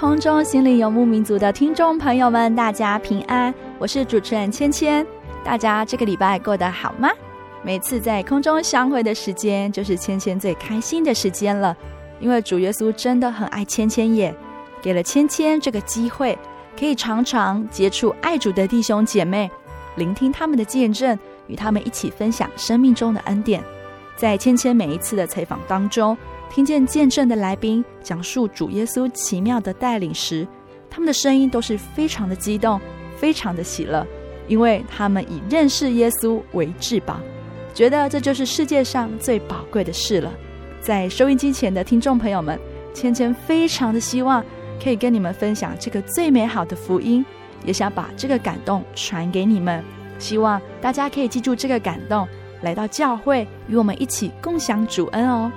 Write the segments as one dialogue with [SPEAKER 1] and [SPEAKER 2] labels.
[SPEAKER 1] 空中心灵游牧民族的听众朋友们，大家平安，我是主持人芊芊。大家这个礼拜过得好吗？每次在空中相会的时间，就是芊芊最开心的时间了，因为主耶稣真的很爱芊芊耶，给了芊芊这个机会，可以常常接触爱主的弟兄姐妹，聆听他们的见证，与他们一起分享生命中的恩典。在芊芊每一次的采访当中，听见见证的来宾讲述主耶稣奇妙的带领时，他们的声音都是非常的激动，非常的喜乐，因为他们以认识耶稣为至宝，觉得这就是世界上最宝贵的事了。在收音机前的听众朋友们，芊芊非常的希望可以跟你们分享这个最美好的福音，也想把这个感动传给你们，希望大家可以记住这个感动，来到教会与我们一起共享主恩哦。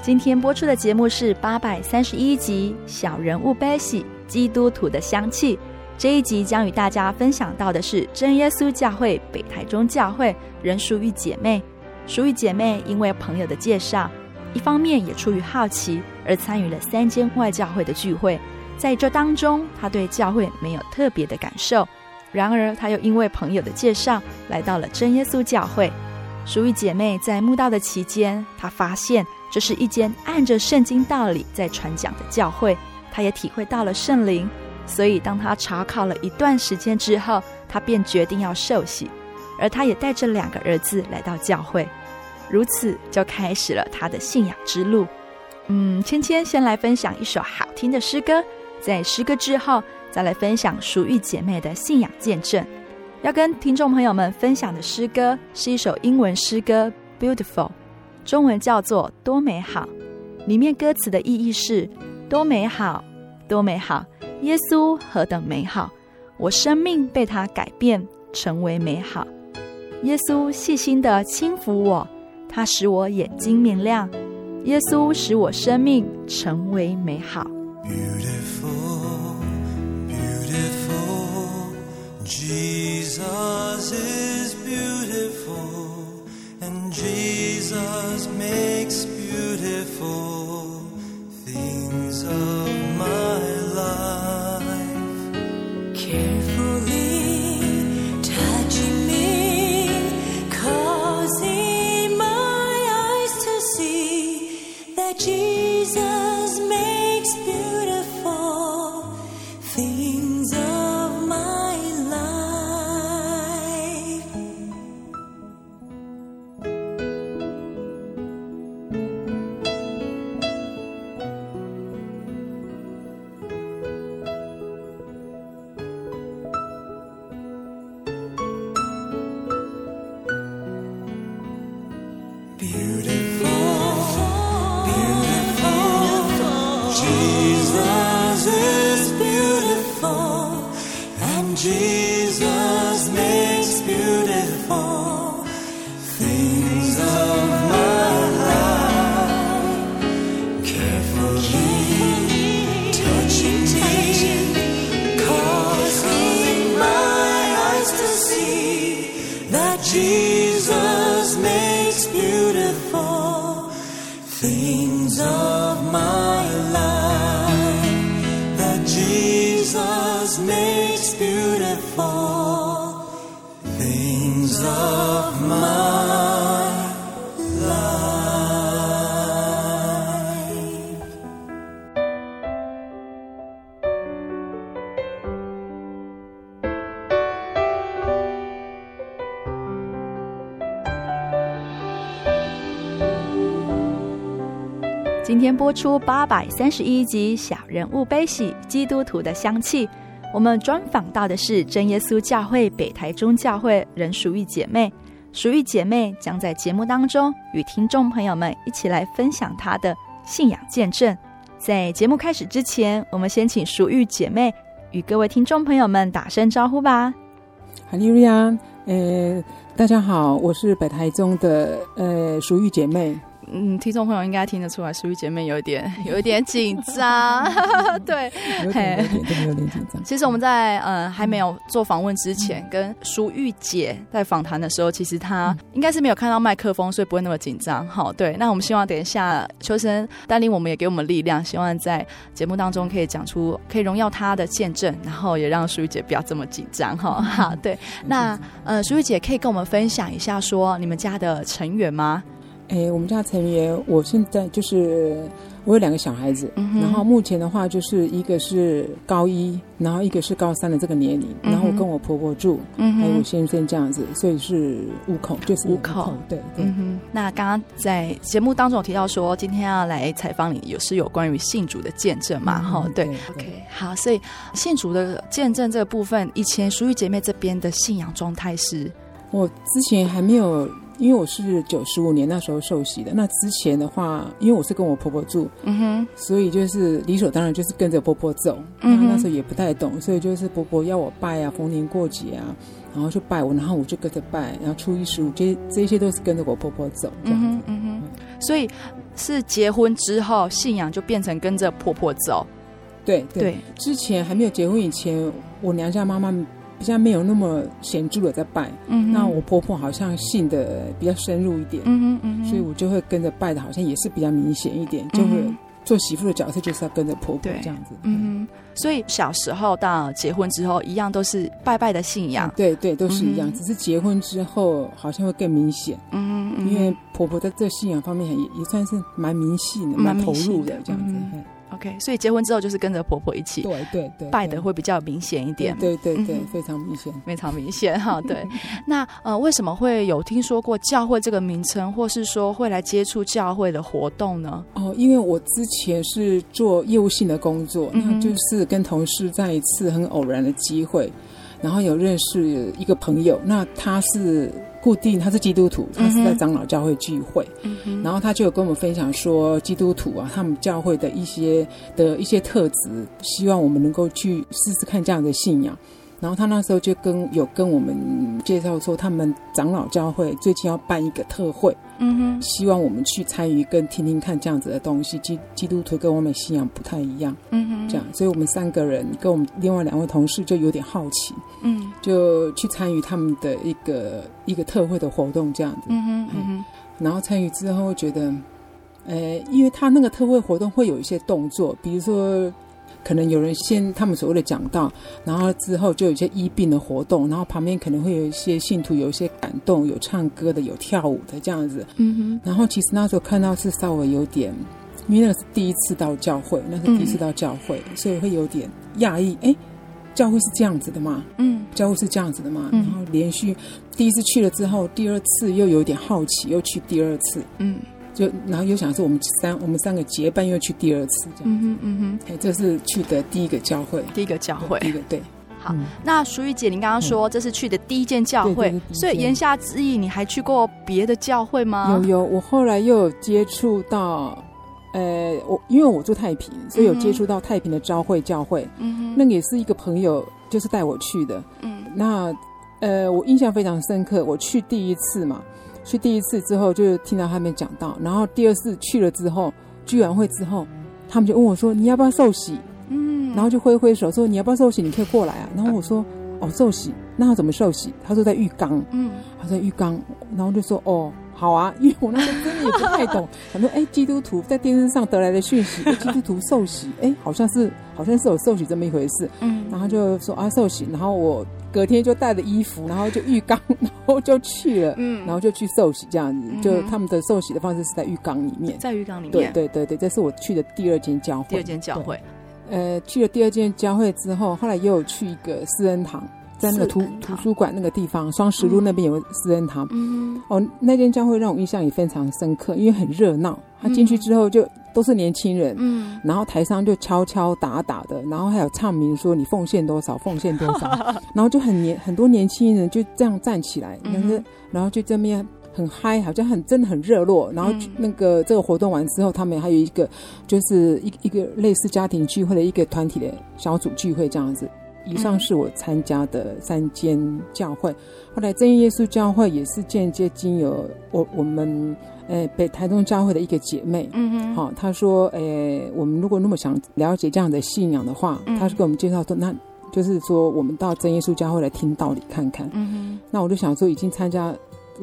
[SPEAKER 1] 今天播出的节目是八百三十一集《小人物悲喜：基督徒的香气》。这一集将与大家分享到的是真耶稣教会北台中教会人淑玉姐妹。淑玉姐妹因为朋友的介绍，一方面也出于好奇而参与了三间外教会的聚会。在这当中，她对教会没有特别的感受。然而，她又因为朋友的介绍来到了真耶稣教会。淑玉姐妹在慕道的期间，她发现。这是一间按着圣经道理在传讲的教会，他也体会到了圣灵，所以当他查考了一段时间之后，他便决定要受洗，而他也带着两个儿子来到教会，如此就开始了他的信仰之路。嗯，芊芊先来分享一首好听的诗歌，在诗歌之后再来分享淑玉姐妹的信仰见证。要跟听众朋友们分享的诗歌是一首英文诗歌《Beautiful》。中文叫做多美好，里面歌词的意义是多美好，多美好，耶稣何等美好，我生命被他改变成为美好。耶稣细心地轻抚我，他使我眼睛明亮。耶稣使我生命成为美好。Beautiful, beautiful, Jesus is.
[SPEAKER 2] Jesus makes beautiful things of
[SPEAKER 1] 天播出八百三十一集《小人物悲喜：基督徒的香气》，我们专访到的是真耶稣教会北台中教会人淑玉姐妹。淑玉姐妹将在节目当中与听众朋友们一起来分享她的信仰见证。在节目开始之前，我们先请淑玉姐妹与各位听众朋友们打声招呼吧。
[SPEAKER 3] 哈利路亚，呃，大家好，我是北台中的呃淑玉姐妹。
[SPEAKER 1] 嗯，听众朋友应该听得出来，淑玉姐妹有一点 有一点紧张，对，
[SPEAKER 3] 有点有点有点紧张。
[SPEAKER 1] 其实我们在呃还没有做访问之前，嗯、跟淑玉姐在访谈的时候，其实她应该是没有看到麦克风，所以不会那么紧张。好，对，那我们希望等一下秋生带领我们，也给我们力量，希望在节目当中可以讲出可以荣耀她的见证，然后也让淑玉姐不要这么紧张。哈，好，对，那呃，淑玉姐可以跟我们分享一下，说你们家的成员吗？
[SPEAKER 3] 哎，我们家成员，我现在就是我有两个小孩子，嗯、然后目前的话就是一个是高一，然后一个是高三的这个年龄，嗯、然后我跟我婆婆住，嗯、还有我先生这样子，所以是五口，就是五口，对对、嗯。
[SPEAKER 1] 那刚刚在节目当中有提到说，今天要来采访你，有是有关于信主的见证嘛？哈、对，OK，好，所以信主的见证这个部分，以前淑玉姐妹这边的信仰状态是，
[SPEAKER 3] 我之前还没有。因为我是九十五年那时候受洗的，那之前的话，因为我是跟我婆婆住，嗯哼，所以就是理所当然就是跟着婆婆走。嗯，那时候也不太懂，所以就是婆婆要我拜啊，逢年过节啊，然后就拜我，然后我就跟着拜，然后初一十五这这些都是跟着我婆婆走这样子。嗯哼，嗯哼，
[SPEAKER 1] 所以是结婚之后信仰就变成跟着婆婆走。
[SPEAKER 3] 对对，对，之前还没有结婚以前，我娘家妈妈。比较没有那么显著的在拜，嗯，那我婆婆好像信的比较深入一点，嗯嗯，所以我就会跟着拜的，好像也是比较明显一点，嗯、就会做媳妇的角色就是要跟着婆婆这样子，嗯，
[SPEAKER 1] 所以小时候到结婚之后，一样都是拜拜的信仰，
[SPEAKER 3] 嗯、对对，都是一样，嗯、只是结婚之后好像会更明显，嗯，嗯，因为婆婆在这信仰方面也也算是蛮迷信的，蛮投入的这样子。嗯
[SPEAKER 1] OK，所以结婚之后就是跟着婆婆一起，
[SPEAKER 3] 对对对，
[SPEAKER 1] 拜的会比较明显一
[SPEAKER 3] 点，对对对，非常明显，
[SPEAKER 1] 非常明显哈。对，那呃，为什么会有听说过教会这个名称，或是说会来接触教会的活动呢？
[SPEAKER 3] 哦，因为我之前是做业务性的工作，嗯、那就是跟同事在一次很偶然的机会，然后有认识一个朋友，那他是。固定他是基督徒，他是在长老教会聚会，嗯、然后他就有跟我们分享说，基督徒啊，他们教会的一些的一些特质，希望我们能够去试试看这样的信仰。然后他那时候就跟有跟我们介绍说，他们长老教会最近要办一个特会，嗯哼，希望我们去参与跟听听看这样子的东西。基基督徒跟我们信仰不太一样，嗯哼，这样，所以我们三个人跟我们另外两位同事就有点好奇，嗯，就去参与他们的一个一个特会的活动这样子，嗯哼，嗯哼，然后参与之后觉得，呃，因为他那个特会活动会有一些动作，比如说。可能有人先他们所谓的讲道，然后之后就有一些医病的活动，然后旁边可能会有一些信徒有一些感动，有唱歌的，有跳舞的这样子。嗯哼。然后其实那时候看到是稍微有点，因为那个是第一次到教会，那是第一次到教会，嗯、所以会有点讶异。哎，教会是这样子的嘛？嗯，教会是这样子的嘛？嗯、然后连续第一次去了之后，第二次又有点好奇，又去第二次。嗯。就然后又想说我们三我们三个结伴又去第二次这样，嗯哼嗯哼，哎，这是去的第一个教会，
[SPEAKER 1] 第一个教会，
[SPEAKER 3] 第一个对。
[SPEAKER 1] 好，嗯、那淑玉姐，您刚刚说这是去的第一间教会，嗯、所以言下之意，你还去过别的教会吗？
[SPEAKER 3] 有有，我后来又有接触到，呃，我因为我住太平，所以有接触到太平的昭会教会，嗯哼，那个也是一个朋友就是带我去的，嗯，那呃，我印象非常深刻，我去第一次嘛。去第一次之后，就听到他们讲到，然后第二次去了之后，聚完会之后，他们就问我说：“你要不要受洗？”嗯，然后就挥挥手说：“你要不要受洗？你可以过来啊。”然后我说：“哦，受洗，那他怎么受洗？他说在浴缸，
[SPEAKER 1] 嗯，
[SPEAKER 3] 他在浴缸，然后就说哦。好啊，因为我那时候真的也不太懂，很多哎，基督徒在电视上得来的讯息，基督徒受洗，哎，好像是好像是有受洗这么一回事，嗯，然后就说啊受洗，然后我隔天就带着衣服，然后就浴缸，然后就去了，嗯，然后就去受洗这样子，嗯、就他们的受洗的方式是在浴缸里面，
[SPEAKER 1] 在浴缸里面，
[SPEAKER 3] 对对对对，这是我去的第二间教会，
[SPEAKER 1] 第二间教会，
[SPEAKER 3] 呃，去了第二间教会之后，后来又有去一个施恩堂。在那个图图书馆那个地方，双十路那边有个施恩堂。嗯，哦，那间教会让我印象也非常深刻，因为很热闹。他进去之后就都是年轻人，嗯，然后台上就敲敲打打的，然后还有唱名说你奉献多少，奉献多少，然后就很年很多年轻人就这样站起来，但是然后就这么样很嗨，好像很真的很热络。然后那个这个活动完之后，他们还有一个就是一一个类似家庭聚会的一个团体的小组聚会这样子。以上是我参加的三间教会，后来真耶稣教会也是间接经由我我们呃北台中教会的一个姐妹，嗯哼，好，她说，诶，我们如果那么想了解这样的信仰的话，她是给我们介绍说，那就是说我们到真耶稣教会来听道理看看，嗯哼，那我就想说，已经参加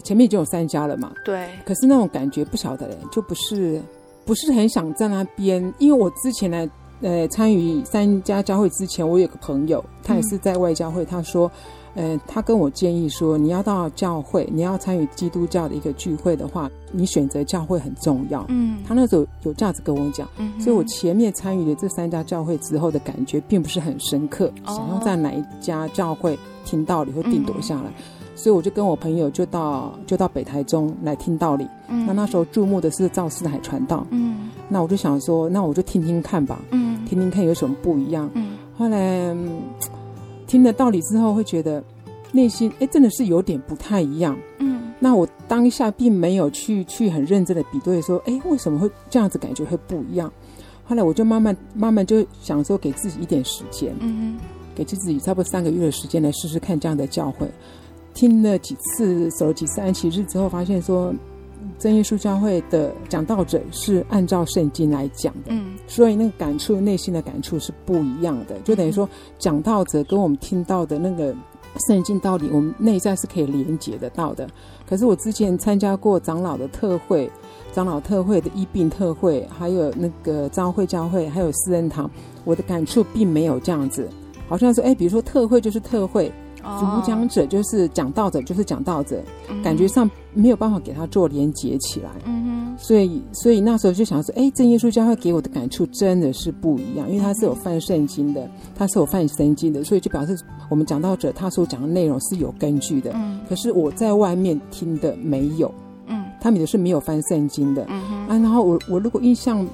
[SPEAKER 3] 前面已经有三家了嘛，
[SPEAKER 1] 对，
[SPEAKER 3] 可是那种感觉不晓得嘞，就不是不是很想在那边，因为我之前呢。呃，参与三家教会之前，我有个朋友，他也是在外教会。他说，呃，他跟我建议说，你要到教会，你要参与基督教的一个聚会的话，你选择教会很重要。嗯，他那时候有这样子跟我讲，嗯，所以我前面参与了这三家教会之后的感觉并不是很深刻，哦、想要在哪一家教会听道理或定夺下来。嗯所以我就跟我朋友就到就到北台中来听道理。嗯，那那时候注目的是赵四海传道。嗯，那我就想说，那我就听听看吧。嗯，听听看有什么不一样。嗯，后来听了道理之后，会觉得内心哎真的是有点不太一样。嗯，那我当下并没有去去很认真的比对说，哎为什么会这样子感觉会不一样？后来我就慢慢慢慢就想说，给自己一点时间。嗯，给自己差不多三个月的时间来试试看这样的教会。听了几次，走了几次安息日之后，发现说，真耶稣教会的讲道者是按照圣经来讲的，嗯，所以那个感触，内心的感触是不一样的。就等于说，讲道者跟我们听到的那个圣经道理，我们内在是可以连接得到的。可是我之前参加过长老的特会、长老特会的医病特会，还有那个召会教会，还有私人堂，我的感触并没有这样子，好像说，哎，比如说特会就是特会。主讲者就是讲道者，就是讲道者，嗯、感觉上没有办法给他做连接起来。嗯哼，所以所以那时候就想说，哎，这耶稣教会给我的感触真的是不一样，因为他是有翻圣经的，他是有翻圣经的，所以就表示我们讲道者他所讲的内容是有根据的。嗯，可是我在外面听的没有。嗯，他们也是没有翻圣经的。嗯哼，啊，然后我我如果印象，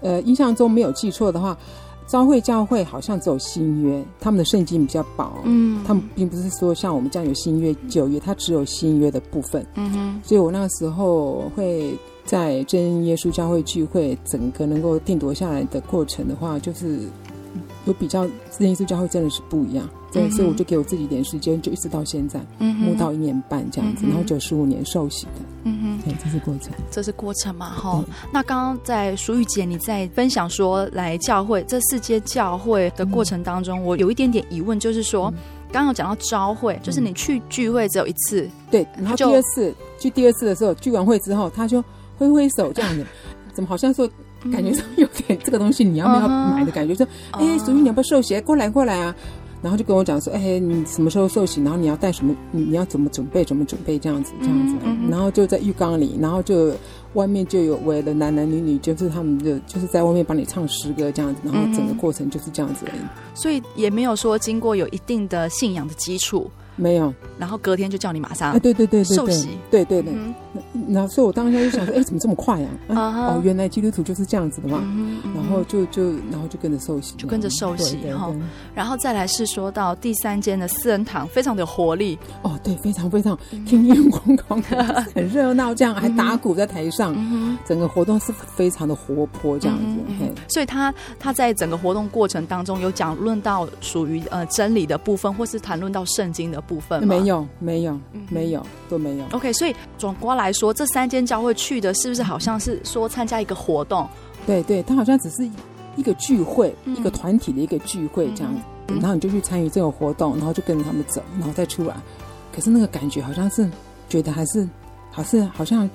[SPEAKER 3] 呃，印象中没有记错的话。召会教会好像只有新约，他们的圣经比较薄，嗯，他们并不是说像我们这样有新约旧约，它只有新约的部分，嗯哼，所以我那个时候会在真耶稣教会聚会，整个能够定夺下来的过程的话，就是。有比较，真耶稣教会真的是不一样，对、嗯，所以我就给我自己一点时间，就一直到现在，嗯哼，慕道一年半这样子，嗯、然后九十五年受洗的，嗯哼，对，这是过程，
[SPEAKER 1] 这是过程嘛，哈。那刚刚在淑玉姐你在分享说来教会这四间教会的过程当中，嗯、我有一点点疑问，就是说，刚刚、讲到召会，就是你去聚会只有一次，
[SPEAKER 3] 对，然后第二次去第二次的时候，聚完会之后，他就挥挥手这样子，怎么好像说。感觉上有点这个东西你要不要买的感觉，说哎，淑玉你要不要受洗？过来过来啊！然后就跟我讲说，哎，你什么时候受洗？然后你要带什么？你要怎么准备？怎么准备？这样子这样子。然后就在浴缸里，然后就外面就有围了男男女女，就是他们就就是在外面帮你唱诗歌这样子。然后整个过程就是这样子而已。
[SPEAKER 1] 所以也没有说经过有一定的信仰的基础。
[SPEAKER 3] 没有，然
[SPEAKER 1] 后隔天就叫你马上，
[SPEAKER 3] 对对对对，
[SPEAKER 1] 受洗，
[SPEAKER 3] 对对对。那所以，我当时就想说，哎，怎么这么快呀？哦，原来基督徒就是这样子的嘛。然后就就然后就跟着受洗，
[SPEAKER 1] 就跟着受洗。然后然后再来是说到第三间的私人堂，非常的有活力。
[SPEAKER 3] 哦，对，非常非常天天光光，很热闹，这样还打鼓在台上，整个活动是非常的活泼这样子。
[SPEAKER 1] 所以他他在整个活动过程当中有讲论到属于呃真理的部分，或是谈论到圣经的。部分
[SPEAKER 3] 没有没有没有都没有。
[SPEAKER 1] OK，所以总括来说，这三间教会去的是不是好像是说参加一个活动？
[SPEAKER 3] 对对，他好像只是一个聚会，嗯、一个团体的一个聚会这样子。然后你就去参与这个活动，然后就跟着他们走，然后再出来。可是那个感觉好像是觉得还是，还是好像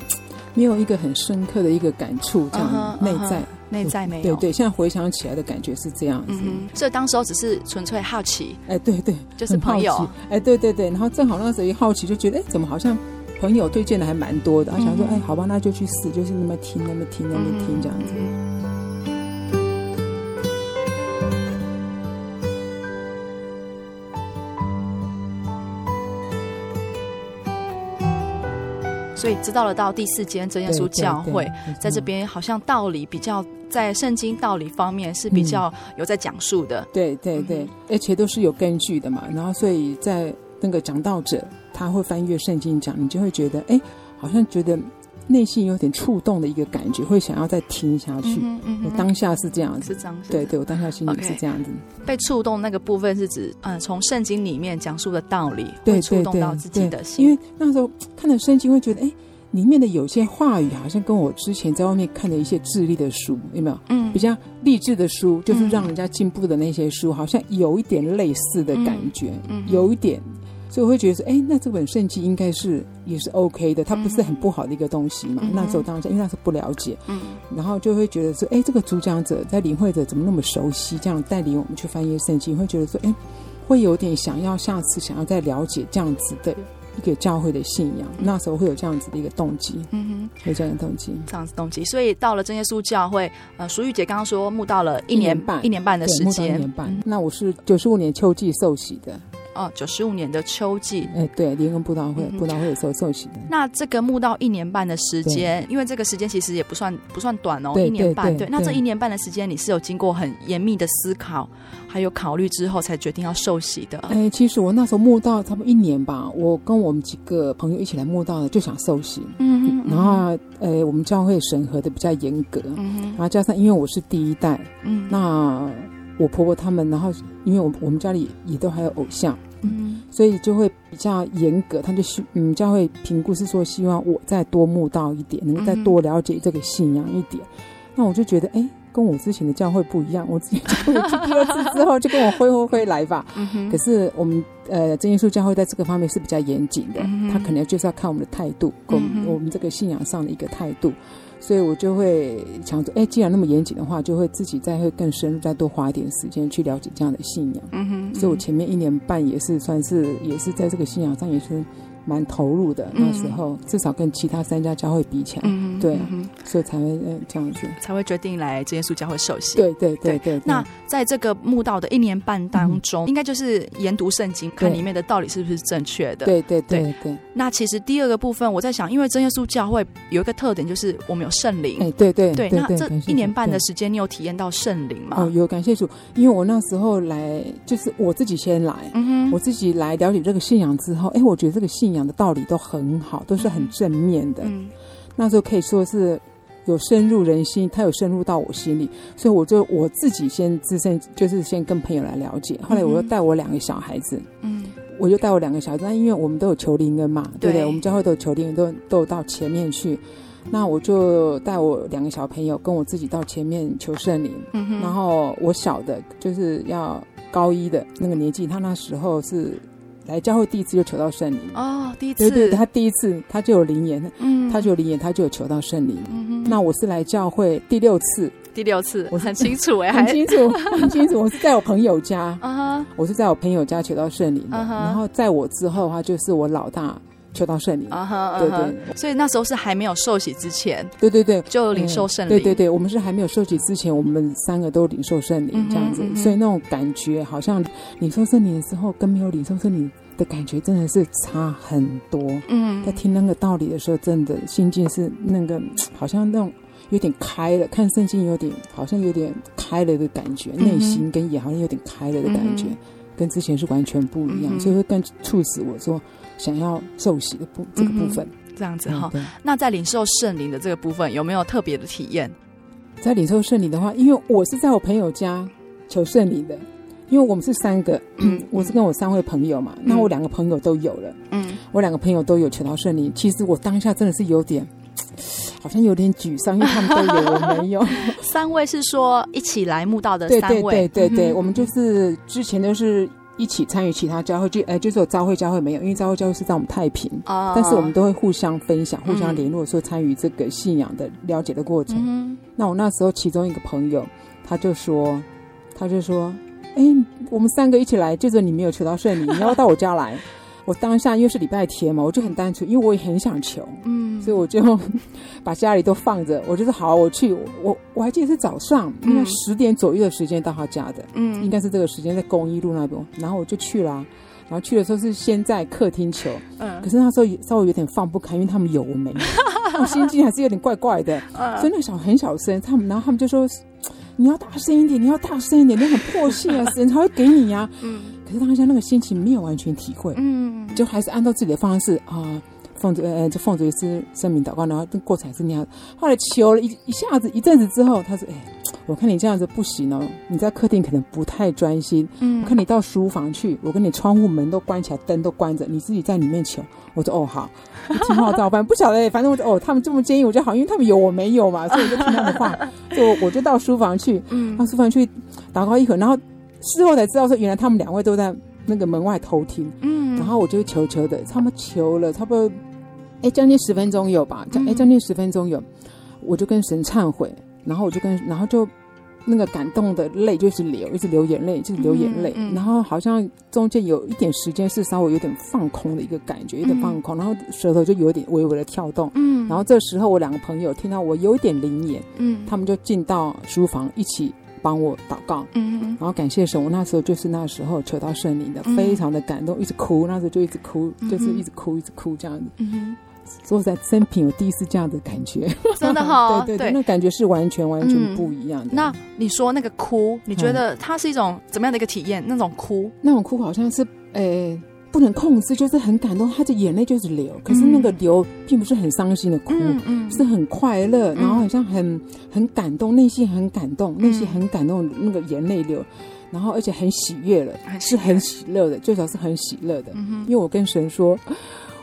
[SPEAKER 3] 没有一个很深刻的一个感触，这样、uh huh, 内在、uh huh, 内在没有。对对，现在回想起来的感觉是这样子。
[SPEAKER 1] 嗯，所以当时候只是纯粹好奇。
[SPEAKER 3] 哎，对对，
[SPEAKER 1] 就是朋友。
[SPEAKER 3] 哎，对对对，然后正好那时候一好奇，就觉得哎，怎么好像朋友推荐的还蛮多的，他想说哎，好吧，那就去试，就是那么听，那么听，那么听这样子。
[SPEAKER 1] 所以知道了，到第四间真耶稣教会，在这边好像道理比较在圣经道理方面是比较有在讲述的。
[SPEAKER 3] 对对对，而且都是有根据的嘛。然后，所以在那个讲道者他会翻阅圣经讲，你就会觉得，哎，好像觉得内心有点触动的一个感觉，会想要再听下去。我当下是这样子，
[SPEAKER 1] 是这样子。
[SPEAKER 3] 对对，我当下心里是这样子。
[SPEAKER 1] 被触动那个部分是指，嗯，从圣经里面讲述的道理，会触动到自己的心。
[SPEAKER 3] 因为那时候看了圣经，会觉得，哎。里面的有些话语好像跟我之前在外面看的一些智力的书有没有？嗯，比较励志的书，就是让人家进步的那些书，嗯、好像有一点类似的感觉，嗯，嗯有一点，所以我会觉得说，哎，那这本圣经应该是也是 OK 的，它不是很不好的一个东西嘛。嗯、那时候当时因为那时候不了解，嗯，然后就会觉得说，哎，这个主讲者在领会者怎么那么熟悉，这样带领我们去翻译圣经，会觉得说，哎，会有点想要下次想要再了解这样子的。一个教会的信仰，那时候会有这样子的一个动机，嗯哼，有这样的动机，
[SPEAKER 1] 这样子动机。所以到了真耶稣教会，呃，淑玉姐刚刚说慕到了一年半，一年半的时间，
[SPEAKER 3] 一年半。嗯、那我是九十五年秋季受洗的。
[SPEAKER 1] 哦，九十五年的秋季，
[SPEAKER 3] 哎，对，联合布道会，布道会的时候受洗的。
[SPEAKER 1] 那这个慕道一年半的时间，因为这个时间其实也不算不算短哦，一年半。对，那这一年半的时间，你是有经过很严密的思考，还有考虑之后，才决定要受洗的。
[SPEAKER 3] 哎，其实我那时候慕道差不多一年吧，我跟我们几个朋友一起来慕道的，就想受洗。嗯嗯，然后，呃，我们教会审核的比较严格，嗯，然后加上因为我是第一代，嗯，那。我婆婆他们，然后因为我我们家里也都还有偶像，嗯，所以就会比较严格。他就希嗯教会评估是说，希望我再多慕道一点，能够再多了解这个信仰一点。嗯、那我就觉得，哎，跟我之前的教会不一样。我之前教会去第二次之后，就跟我挥挥挥来吧。嗯、可是我们呃真耶稣教会在这个方面是比较严谨的，嗯、他可能就是要看我们的态度，跟我们这个信仰上的一个态度。所以我就会想着，哎，既然那么严谨的话，就会自己再会更深入，再多花一点时间去了解这样的信仰。嗯哼，嗯哼，所以我前面一年半也是算是，也是在这个信仰上也是。蛮投入的，那时候，至少跟其他三家教会比起来，对，所以才会这样子，
[SPEAKER 1] 才会决定来真耶稣教会受洗。
[SPEAKER 3] 对对对对。
[SPEAKER 1] 那在这个慕道的一年半当中，应该就是研读圣经，看里面的道理是不是正确的。
[SPEAKER 3] 对对对对。
[SPEAKER 1] 那其实第二个部分，我在想，因为真耶稣教会有一个特点，就是我们有圣灵。
[SPEAKER 3] 哎，对对
[SPEAKER 1] 对。那这一年半的时间，你有体验到圣灵吗？
[SPEAKER 3] 哦，有，感谢主，因为我那时候来，就是我自己先来，嗯哼，我自己来了解这个信仰之后，哎，我觉得这个信仰的道理都很。好，都是很正面的。嗯，那时候可以说是有深入人心，他有深入到我心里，所以我就我自己先自身就是先跟朋友来了解。后来我又带我两个小孩子，嗯，我就带我两个小孩子，那因为我们都有求灵恩嘛，对不对？我们教会都有求灵恩，都都有到前面去。那我就带我两个小朋友跟我自己到前面求圣灵。嗯哼，然后我小的就是要高一的那个年纪，他那时候是。来教会第一次就求到圣灵。
[SPEAKER 1] 哦，第一次，
[SPEAKER 3] 对对，他第一次他就有灵言，嗯，他就有灵言，他就有求到圣灵。那我是来教会第六次，
[SPEAKER 1] 第六次，我很清楚哎，
[SPEAKER 3] 很清楚，很清楚。我是在我朋友家，我是在我朋友家求到圣灵的。然后在我之后的话，就是我老大求到圣灵。啊哈，对对。
[SPEAKER 1] 所以那时候是还没有受洗之前，
[SPEAKER 3] 对对对，
[SPEAKER 1] 就领受圣灵。
[SPEAKER 3] 对对对，我们是还没有受洗之前，我们三个都领受圣灵这样子。所以那种感觉，好像领受圣灵的时候，跟没有领受圣灵。的感觉真的是差很多。嗯，在听那个道理的时候，真的心境是那个好像那种有点开了，看圣经有点好像有点开了的感觉，内心跟也好像有点开了的感觉，跟之前是完全不一样，所以会更促使我说想要受洗的部这个部分。
[SPEAKER 1] 这样子哈，那在领受圣灵的这个部分有没有特别的体验？
[SPEAKER 3] 在领受圣灵的话，因为我是在我朋友家求圣灵的。因为我们是三个，嗯，我是跟我三位朋友嘛，嗯、那我两个朋友都有了，嗯，我两个朋友都有求到圣灵。其实我当下真的是有点，好像有点沮丧，因为他们都有，我没有。
[SPEAKER 1] 三位是说一起来慕道的三位，
[SPEAKER 3] 对对对对对，
[SPEAKER 1] 嗯
[SPEAKER 3] 我们就是之前都是一起参与其他教会，就呃就是有朝会教会没有，因为朝会教会是在我们太平，
[SPEAKER 1] 哦
[SPEAKER 3] 但是我们都会互相分享、互相
[SPEAKER 1] 嗯
[SPEAKER 3] 联络，说参与这个信仰的了解的过程。
[SPEAKER 1] 嗯
[SPEAKER 3] 那我那时候其中一个朋友，他就说，他就说，哎，我们三个一起来，就是你没有求到圣灵，你要到我家来。我当下因为是礼拜天嘛，我就很单纯，因为我也很想求，
[SPEAKER 1] 嗯
[SPEAKER 3] 所以我就把家里都放着。我就是好，我去。我我还记得是早上，应该十点左右的时间到他家的，
[SPEAKER 1] 嗯
[SPEAKER 3] 应该是这个时间在公益路那边。然后我就去了啊，然后去的时候是先在客厅求，
[SPEAKER 1] 嗯
[SPEAKER 3] 可是那时候也稍微有点放不开，因为他们有我没，我心境还是有点怪怪的。
[SPEAKER 1] 嗯
[SPEAKER 3] 所以那小很小声，他们然后他们就说：“你要大声一点，你要大声一点，你很迫切啊，神才会给你呀、
[SPEAKER 1] 嗯
[SPEAKER 3] 可是当下那个心情没有完全体会，
[SPEAKER 1] 嗯
[SPEAKER 3] 就还是按照自己的方式啊，奉主呃，就奉主耶稣圣名祷告，然后这过程还是那样。后来求了一一下子一阵子之后，他说：“哎，我看你这样子不行哦，你在客厅可能不太专心。
[SPEAKER 1] 嗯
[SPEAKER 3] 我看你到书房去，我跟你窗户门都关起来，灯都关着，你自己在里面求。”我说：“哦，好，一听话照办。不晓得，反正我就哦，他们这么建议我就好，因为他们有我没有嘛，所以我就听他们话，就我就到书房去，
[SPEAKER 1] 嗯
[SPEAKER 3] 到书房去祷告一会儿，然后事后才知道说，原来他们两位都在那个门外偷听。
[SPEAKER 1] 嗯
[SPEAKER 3] 然后我就求求的，他们求了差不多，哎，将近十分钟有吧？将哎，
[SPEAKER 1] 嗯
[SPEAKER 3] 将近十分钟有，我就跟神忏悔，然后我就跟，然后就那个感动的泪就是流，一直流眼泪，就是流眼泪。
[SPEAKER 1] 嗯嗯
[SPEAKER 3] 然后好像中间有一点时间是稍微有点放空的一个感觉，有点放空，然后舌头就有点微微的跳动。
[SPEAKER 1] 嗯
[SPEAKER 3] 然后这时候我两个朋友听到我有一点灵眼，
[SPEAKER 1] 嗯
[SPEAKER 3] 他们就进到书房一起帮我祷告。
[SPEAKER 1] 嗯
[SPEAKER 3] 然后感谢神，我那时候就是那时候求到圣灵的，
[SPEAKER 1] 嗯
[SPEAKER 3] 非常的感动，一直哭，那时候就一直哭，
[SPEAKER 1] 嗯
[SPEAKER 3] 就是一直哭，一直哭这样子。
[SPEAKER 1] 嗯
[SPEAKER 3] 所以我在生平我第一次这样的感觉，
[SPEAKER 1] 真的哈
[SPEAKER 3] 对对
[SPEAKER 1] 对
[SPEAKER 3] 那感觉是完全完全
[SPEAKER 1] 嗯
[SPEAKER 3] 不一样的。
[SPEAKER 1] 那你说那个哭，你觉得它是一种怎么样的一个体验？那种哭，
[SPEAKER 3] 那种哭好像是呃不能控制，就是很感动，他的眼泪就是流，可是那个流并不是很伤心的哭。
[SPEAKER 1] 嗯
[SPEAKER 3] 是很快乐，然后好像很很感动，内心很感动，内心很感动，那个眼泪流，然后而且很喜悦了，是很喜乐的，最少是很喜乐的。
[SPEAKER 1] 嗯
[SPEAKER 3] 因为我跟神说，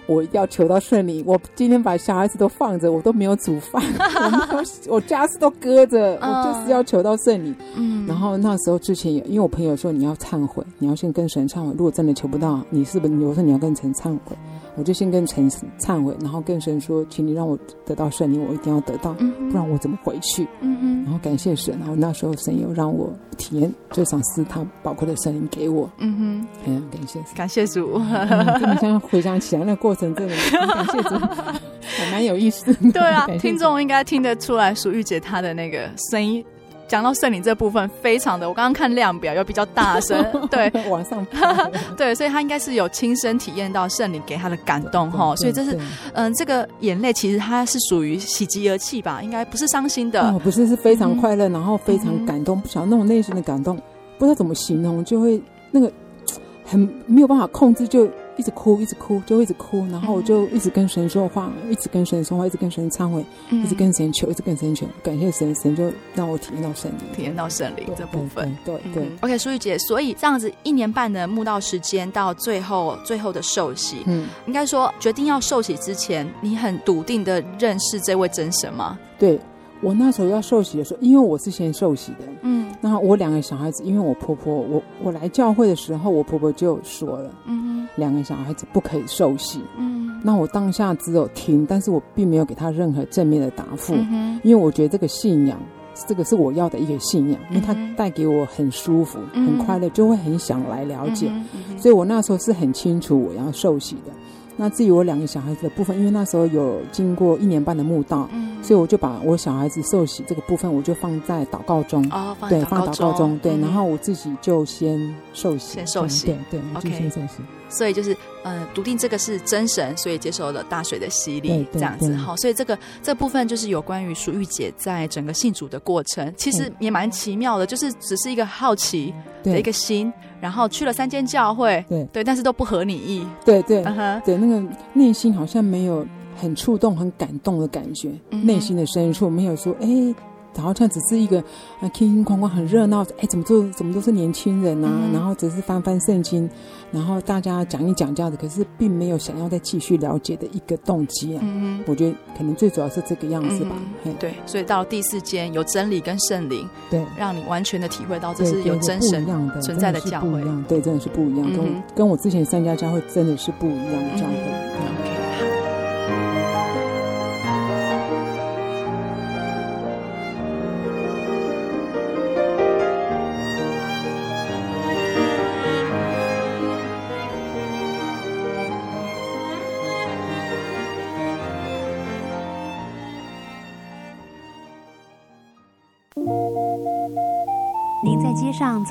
[SPEAKER 3] 我要求到顺利，我今天把小孩子都放着，我都没有煮饭，我没有，我家事都搁着，
[SPEAKER 1] 嗯
[SPEAKER 3] 我就是要求到顺利。
[SPEAKER 1] 嗯
[SPEAKER 3] 然后那时候之前也，因为我朋友说你要忏悔，你要先跟神忏悔。如果真的求不到，你是不是？我说你要跟神忏悔，我就先跟神忏悔，然后跟神说，请你让我得到圣灵，我一定要得到，
[SPEAKER 1] 嗯
[SPEAKER 3] 不然我怎么回去？
[SPEAKER 1] 嗯
[SPEAKER 3] 然后感谢神，然后那时候神又让我体验，最赏赐他宝贵的圣灵给我，
[SPEAKER 1] 嗯哼
[SPEAKER 3] 哎呀，感
[SPEAKER 1] 谢，。感谢主。
[SPEAKER 3] 嗯真的像回想起来，那个过程真的很感谢主，还蛮有意思的。
[SPEAKER 1] 对啊 听众应该听得出来，淑玉姐她的那个声音，讲到圣灵这部分，非常的，我刚刚看量表有比较大声，对。
[SPEAKER 3] 往上爬
[SPEAKER 1] 对，所以他应该是有亲身体验到圣灵给他的感动哈，所以这是嗯，这个眼泪其实它是属于喜极而泣吧，应该不是伤心的。
[SPEAKER 3] 哦，，不是，是非常快乐，
[SPEAKER 1] 嗯
[SPEAKER 3] 然后非常感动，不晓得那种内心的感动，不知道怎么形容，就会那个 很没有办法控制，就一直哭，一直哭，就一直哭，然后我就一直跟神说话，一直跟神说话，一直跟神忏悔，
[SPEAKER 1] 嗯
[SPEAKER 3] 一直跟神求，一直跟神求，感谢神，神就让我体验到圣灵，
[SPEAKER 1] 体验到圣灵这部分。
[SPEAKER 3] 对对
[SPEAKER 1] ，OK，淑玉姐，所以这样子一年半的慕道时间，到最后最后的受洗，
[SPEAKER 3] 嗯，
[SPEAKER 1] 应该说决定要受洗之前，你很笃定的认识这位真神吗？
[SPEAKER 3] 对我那时候要受洗的时候，因为我是先受洗的，
[SPEAKER 1] 嗯。
[SPEAKER 3] 那我两个小孩子，因为我婆婆，我我来教会的时候，我婆婆就说了，
[SPEAKER 1] 嗯
[SPEAKER 3] 两个小孩子不可以受洗。
[SPEAKER 1] 嗯。
[SPEAKER 3] 那我当下只有听，但是我并没有给他任何正面的答复，
[SPEAKER 1] 嗯
[SPEAKER 3] 因为我觉得这个信仰，这个是我要的一个信仰，因为它带给我很舒服、
[SPEAKER 1] 嗯。
[SPEAKER 3] 很快乐，就会很想来了解。所以我那时候是很清楚我要受洗的。那至于我两个小孩子的部分，因为那时候有经过一年半的墓道，
[SPEAKER 1] 嗯
[SPEAKER 3] 所以我就把我小孩子受洗这个部分，我就放在祷告中。对，
[SPEAKER 1] 在
[SPEAKER 3] 放祷告中，对，
[SPEAKER 1] 嗯
[SPEAKER 3] 然后我自己就先受洗，
[SPEAKER 1] 先受洗
[SPEAKER 3] 对对，我就先受洗。
[SPEAKER 1] 所以就是呃，笃定这个是真神，所以接受了大水的洗礼
[SPEAKER 3] 对，这
[SPEAKER 1] 样子。好。所以这个这部分就是有关于淑玉姐在整个信主的过程，其实也蛮奇妙的，就是只是一个好奇的一个心，然后去了三间教会，
[SPEAKER 3] 对。
[SPEAKER 1] 对，但是都不合你意，
[SPEAKER 3] 对对。
[SPEAKER 1] 嗯哼，
[SPEAKER 3] 对，那个内心好像没有很触动、很感动的感觉，
[SPEAKER 1] 嗯
[SPEAKER 3] 内心的深处没有说，哎，好像只是一个啊，哐哐哐哐很热闹，哎，怎么做怎么都是年轻人呐、啊嗯？然后只是翻翻圣经，然后大家讲一讲这样子，可是并没有想要再继续了解的一个动机啊。嗯，我觉得可能最主要是这个样子吧。
[SPEAKER 1] 嗯、对，所以到第四间有真理跟圣灵，
[SPEAKER 3] 对，
[SPEAKER 1] 让你完全的体会到这是有真神存在的教会，
[SPEAKER 3] 对，真的是不一样，嗯、跟跟我之前三家教会真的是不一样的教
[SPEAKER 4] 会。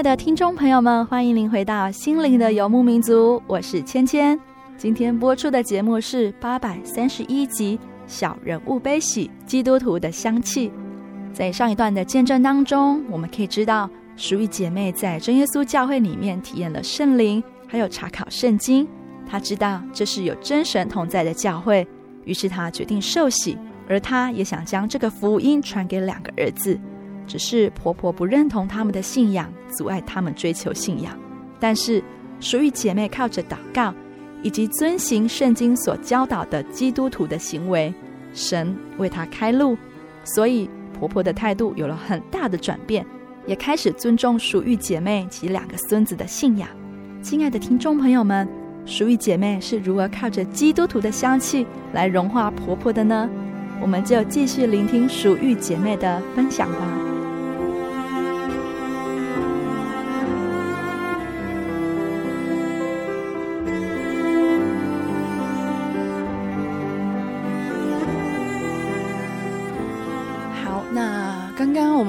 [SPEAKER 5] 爱的
[SPEAKER 1] 听众朋友们，欢迎您回到《心灵的游牧民族》，我是芊芊。今天播出的节目是八百三十一集《小人物悲喜：基督徒的香气》。在上一段的见证当中，我们可以知道，淑玉姐妹在真耶稣教会里面体验了圣灵，还有查考圣经。她知道这是有真神同在的教会，于是她决定受洗，而她也想将这个福音传给两个儿子。只是婆婆不认同他们的信仰，阻碍他们追求信仰。但是属玉姐妹靠着祷告，以及遵行圣经所教导的基督徒的行为，神为她开路，所以婆婆的态度有了很大的转变，也开始尊重属玉姐妹及两个孙子的信仰。亲爱的听众朋友们，属玉姐妹是如何靠着基督徒的香气来融化婆婆的呢？我们就继续聆听属玉姐妹的分享吧。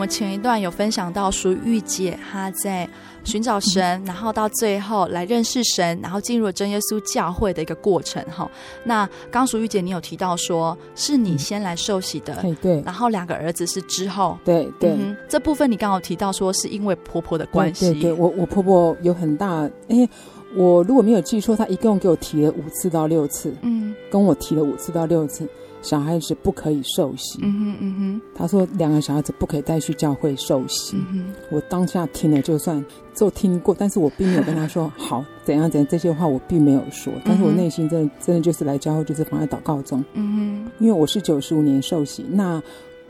[SPEAKER 1] 们前一段有分享到淑玉姐她在寻找神，然后到最后来认识神，然后进入了真耶稣教会的一个过程哈。那刚淑玉姐你有提到说是你先来受洗的，
[SPEAKER 3] 对对，
[SPEAKER 1] 然后两个儿子是之后，
[SPEAKER 3] 对对、
[SPEAKER 1] 嗯。这部分你刚好提到说是因为婆婆的关系，
[SPEAKER 3] 对，对，对我我婆婆有很大，因为，我如果没有记错，她一共给我提了五次到六次，嗯，跟我提了五次到六次。小孩子不可以受洗。嗯哼嗯哼，他说两个小孩子不可以带去教会受洗。嗯哼，我当下听了就算就听过，但是我并没有跟他说好怎样怎样这些话，我并没有说。但是我内心真的真的就是来教会就是放在祷告中。嗯哼，因为我是九十五年受洗，那